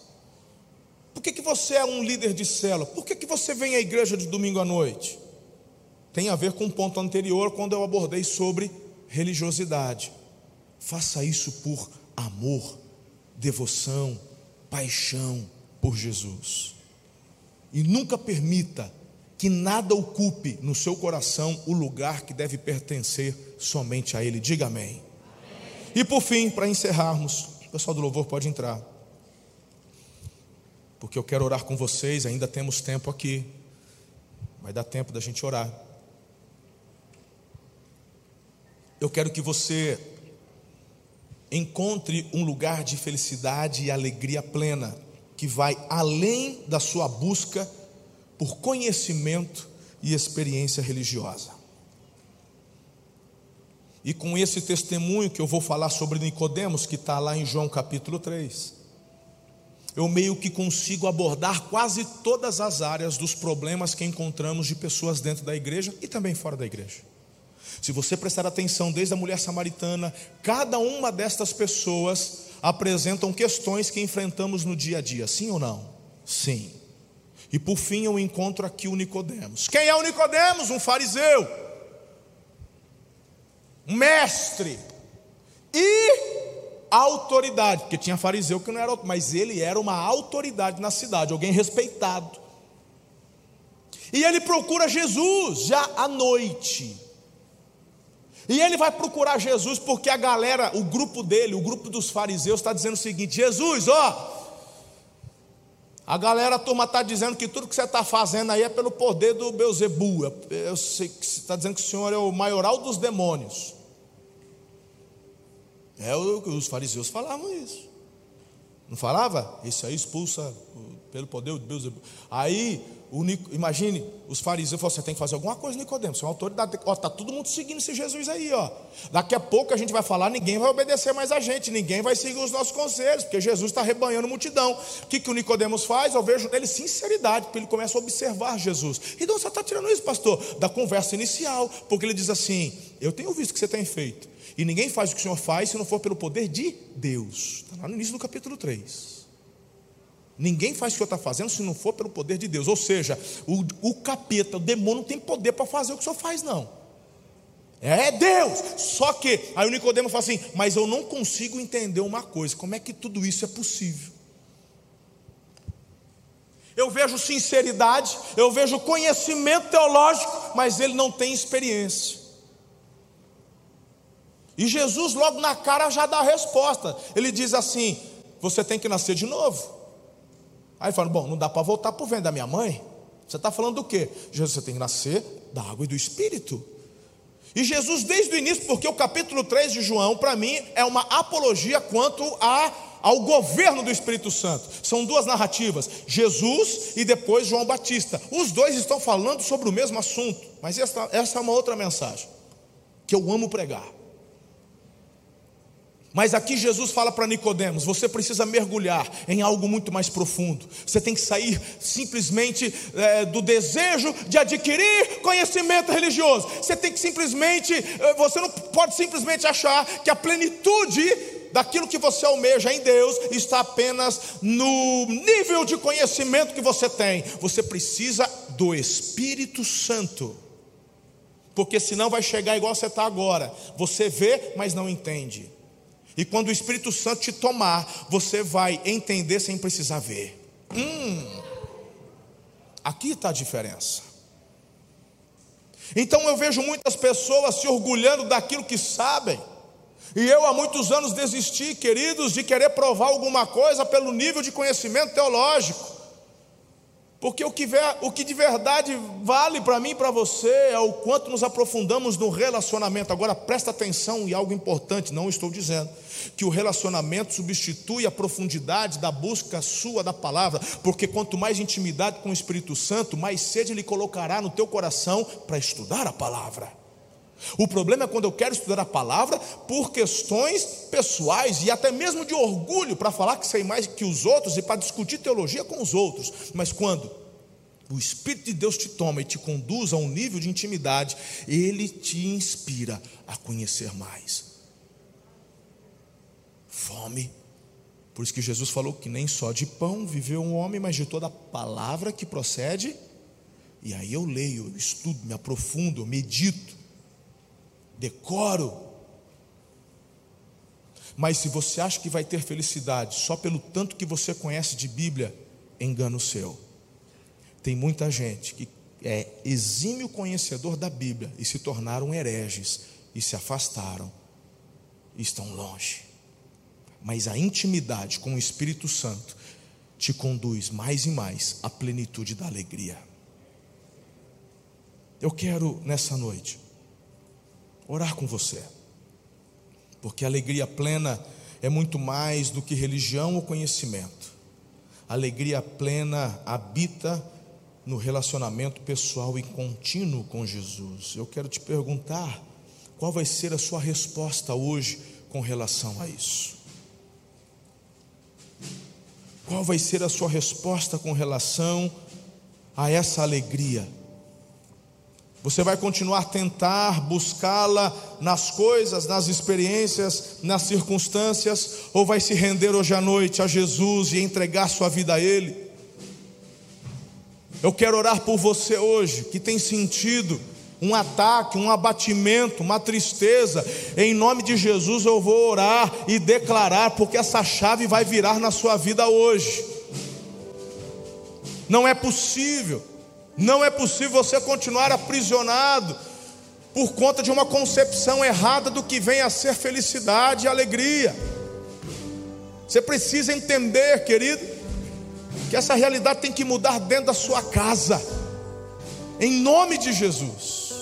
Por que, que você é um líder de célula? Por que, que você vem à igreja de domingo à noite? Tem a ver com um ponto anterior, quando eu abordei sobre religiosidade. Faça isso por amor devoção, paixão por Jesus. E nunca permita que nada ocupe no seu coração o lugar que deve pertencer somente a Ele. Diga amém. amém. E por fim, para encerrarmos, o pessoal do louvor pode entrar. Porque eu quero orar com vocês, ainda temos tempo aqui. Vai dar tempo da gente orar. Eu quero que você encontre um lugar de felicidade e alegria plena, que vai além da sua busca por conhecimento, e experiência religiosa. E com esse testemunho que eu vou falar sobre Nicodemos, que está lá em João capítulo 3, eu meio que consigo abordar quase todas as áreas dos problemas que encontramos de pessoas dentro da igreja e também fora da igreja. Se você prestar atenção desde a mulher samaritana, cada uma destas pessoas apresentam questões que enfrentamos no dia a dia, sim ou não? Sim. E por fim eu encontro aqui o Nicodemos. Quem é o Nicodemos? Um fariseu. Um mestre. E autoridade, porque tinha fariseu que não era, mas ele era uma autoridade na cidade, alguém respeitado. E ele procura Jesus já à noite. E ele vai procurar Jesus porque a galera, o grupo dele, o grupo dos fariseus, está dizendo o seguinte: Jesus, ó, a galera, a turma está dizendo que tudo que você está fazendo aí é pelo poder do Beuzebu. Eu sei que você está dizendo que o Senhor é o maioral dos demônios. É o que os fariseus falavam isso. Não falava? Esse aí expulsa pelo poder de Deus. Aí, imagine, os fariseus falaram: você tem que fazer alguma coisa, Nicodemo. Você é uma autoridade. Está todo mundo seguindo esse Jesus aí, ó. Daqui a pouco a gente vai falar, ninguém vai obedecer mais a gente, ninguém vai seguir os nossos conselhos, porque Jesus está rebanhando multidão. O que, que o Nicodemos faz? Eu vejo nele sinceridade, porque ele começa a observar Jesus. E de onde você está tirando isso, pastor? Da conversa inicial, porque ele diz assim: Eu tenho visto o que você tem feito. E ninguém faz o que o Senhor faz se não for pelo poder de Deus. Está lá no início do capítulo 3. Ninguém faz o que o Senhor está fazendo se não for pelo poder de Deus. Ou seja, o, o capeta, o demônio não tem poder para fazer o que o Senhor faz, não. É Deus. Só que, aí o Nicodemo fala assim: Mas eu não consigo entender uma coisa: como é que tudo isso é possível? Eu vejo sinceridade, eu vejo conhecimento teológico, mas ele não tem experiência. E Jesus, logo na cara, já dá a resposta. Ele diz assim: Você tem que nascer de novo. Aí fala: Bom, não dá para voltar para o ventre da minha mãe. Você está falando do quê? Jesus, você tem que nascer da água e do espírito. E Jesus, desde o início, porque o capítulo 3 de João, para mim, é uma apologia quanto a, ao governo do Espírito Santo. São duas narrativas: Jesus e depois João Batista. Os dois estão falando sobre o mesmo assunto, mas essa, essa é uma outra mensagem que eu amo pregar. Mas aqui Jesus fala para Nicodemos: você precisa mergulhar em algo muito mais profundo. Você tem que sair simplesmente é, do desejo de adquirir conhecimento religioso. Você tem que simplesmente, é, você não pode simplesmente achar que a plenitude daquilo que você almeja em Deus está apenas no nível de conhecimento que você tem. Você precisa do Espírito Santo. Porque senão vai chegar igual você está agora. Você vê, mas não entende. E quando o Espírito Santo te tomar, você vai entender sem precisar ver. Hum, aqui está a diferença. Então eu vejo muitas pessoas se orgulhando daquilo que sabem. E eu há muitos anos desisti, queridos, de querer provar alguma coisa pelo nível de conhecimento teológico. Porque o que, o que de verdade vale para mim e para você é o quanto nos aprofundamos no relacionamento. Agora presta atenção e algo importante, não estou dizendo que o relacionamento substitui a profundidade da busca sua da palavra, porque quanto mais intimidade com o Espírito Santo, mais sede ele colocará no teu coração para estudar a palavra. O problema é quando eu quero estudar a palavra por questões pessoais e até mesmo de orgulho para falar que sei mais que os outros e para discutir teologia com os outros. Mas quando o Espírito de Deus te toma e te conduz a um nível de intimidade, ele te inspira a conhecer mais. Fome. Por isso que Jesus falou que nem só de pão viveu um homem, mas de toda a palavra que procede. E aí eu leio, eu estudo, me aprofundo, medito decoro. Mas se você acha que vai ter felicidade só pelo tanto que você conhece de Bíblia, engano seu. Tem muita gente que é exímio conhecedor da Bíblia e se tornaram hereges e se afastaram e estão longe. Mas a intimidade com o Espírito Santo te conduz mais e mais à plenitude da alegria. Eu quero nessa noite orar com você. Porque alegria plena é muito mais do que religião ou conhecimento. Alegria plena habita no relacionamento pessoal e contínuo com Jesus. Eu quero te perguntar qual vai ser a sua resposta hoje com relação a isso. Qual vai ser a sua resposta com relação a essa alegria? Você vai continuar a tentar buscá-la nas coisas, nas experiências, nas circunstâncias, ou vai se render hoje à noite a Jesus e entregar sua vida a Ele? Eu quero orar por você hoje que tem sentido um ataque, um abatimento, uma tristeza. Em nome de Jesus eu vou orar e declarar, porque essa chave vai virar na sua vida hoje. Não é possível não é possível você continuar aprisionado por conta de uma concepção errada do que vem a ser felicidade e alegria. Você precisa entender, querido, que essa realidade tem que mudar dentro da sua casa, em nome de Jesus.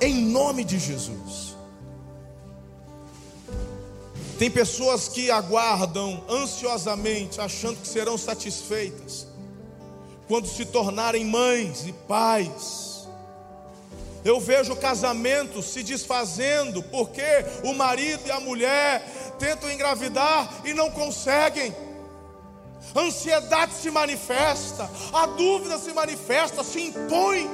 Em nome de Jesus. Tem pessoas que aguardam ansiosamente, achando que serão satisfeitas quando se tornarem mães e pais. Eu vejo casamentos se desfazendo porque o marido e a mulher tentam engravidar e não conseguem. A ansiedade se manifesta, a dúvida se manifesta, se impõe.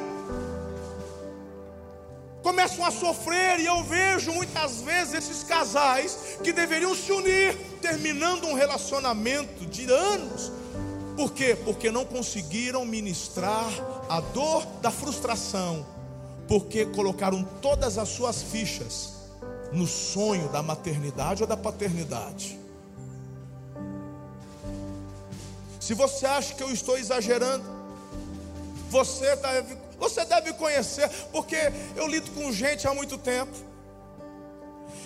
Começam a sofrer, e eu vejo muitas vezes esses casais que deveriam se unir, terminando um relacionamento de anos, por quê? Porque não conseguiram ministrar a dor da frustração, porque colocaram todas as suas fichas no sonho da maternidade ou da paternidade. Se você acha que eu estou exagerando, você deve, você deve conhecer, porque eu lido com gente há muito tempo.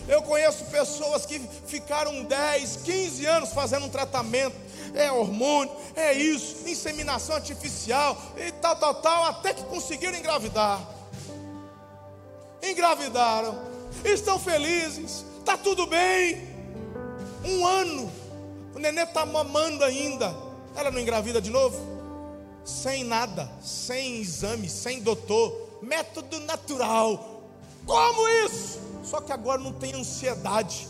Eu conheço pessoas que ficaram 10, 15 anos fazendo um tratamento é hormônio, é isso, inseminação artificial e tal, tal, tal, até que conseguiram engravidar. Engravidaram, estão felizes, está tudo bem. Um ano, o nenê está mamando ainda, ela não engravida de novo? Sem nada, sem exame, sem doutor, método natural. Como isso? Só que agora não tem ansiedade,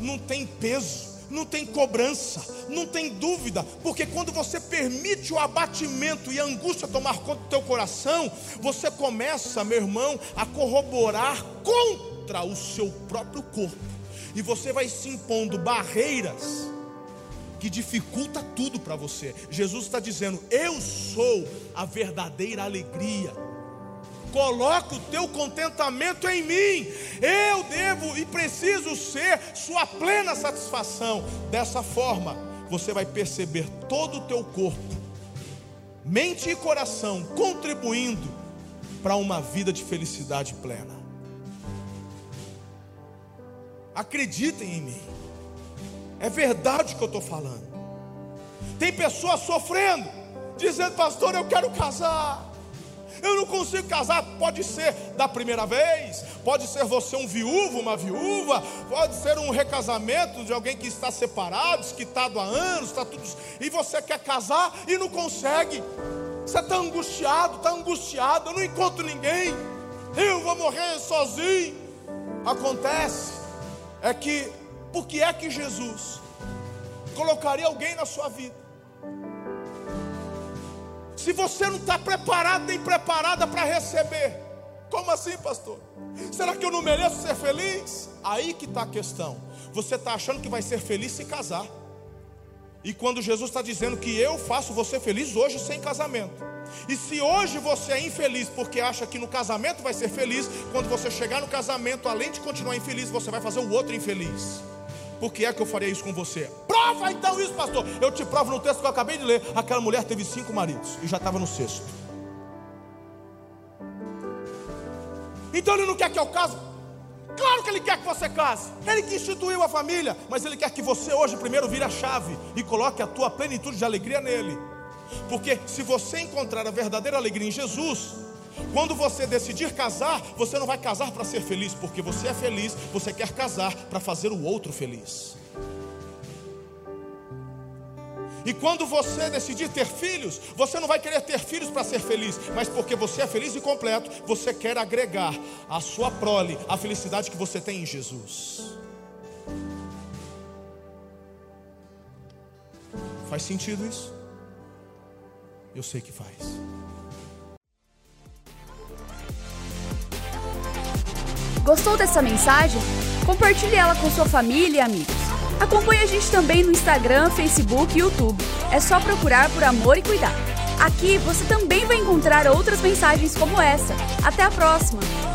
não tem peso não tem cobrança, não tem dúvida, porque quando você permite o abatimento e a angústia tomar conta do teu coração, você começa, meu irmão, a corroborar contra o seu próprio corpo, e você vai se impondo barreiras que dificulta tudo para você. Jesus está dizendo: Eu sou a verdadeira alegria Coloca o teu contentamento em mim. Eu devo e preciso ser sua plena satisfação. Dessa forma, você vai perceber todo o teu corpo, mente e coração contribuindo para uma vida de felicidade plena. Acreditem em mim. É verdade o que eu estou falando. Tem pessoas sofrendo, dizendo, pastor, eu quero casar. Eu não consigo casar. Pode ser da primeira vez, pode ser você um viúvo, uma viúva, pode ser um recasamento de alguém que está separado, desquitado há anos, está tudo. E você quer casar e não consegue. Você está angustiado, está angustiado, eu não encontro ninguém. Eu vou morrer sozinho. Acontece é que, por que é que Jesus colocaria alguém na sua vida? Se você não está preparado nem preparada para receber, como assim, pastor? Será que eu não mereço ser feliz? Aí que está a questão. Você está achando que vai ser feliz se casar. E quando Jesus está dizendo que eu faço você feliz hoje sem casamento. E se hoje você é infeliz porque acha que no casamento vai ser feliz, quando você chegar no casamento, além de continuar infeliz, você vai fazer o outro infeliz. Por que é que eu faria isso com você? Prova então isso, pastor. Eu te provo no texto que eu acabei de ler. Aquela mulher teve cinco maridos e já estava no sexto. Então ele não quer que eu case? Claro que ele quer que você case. Ele que instituiu a família, mas ele quer que você hoje primeiro vire a chave e coloque a tua plenitude de alegria nele. Porque se você encontrar a verdadeira alegria em Jesus, quando você decidir casar, você não vai casar para ser feliz, porque você é feliz, você quer casar para fazer o outro feliz. E quando você decidir ter filhos, você não vai querer ter filhos para ser feliz, mas porque você é feliz e completo, você quer agregar à sua prole a felicidade que você tem em Jesus. Faz sentido isso? Eu sei que faz. Gostou dessa mensagem? Compartilhe ela com sua família e amigos. Acompanhe a gente também no Instagram, Facebook e YouTube. É só procurar por Amor e Cuidar. Aqui você também vai encontrar outras mensagens como essa. Até a próxima!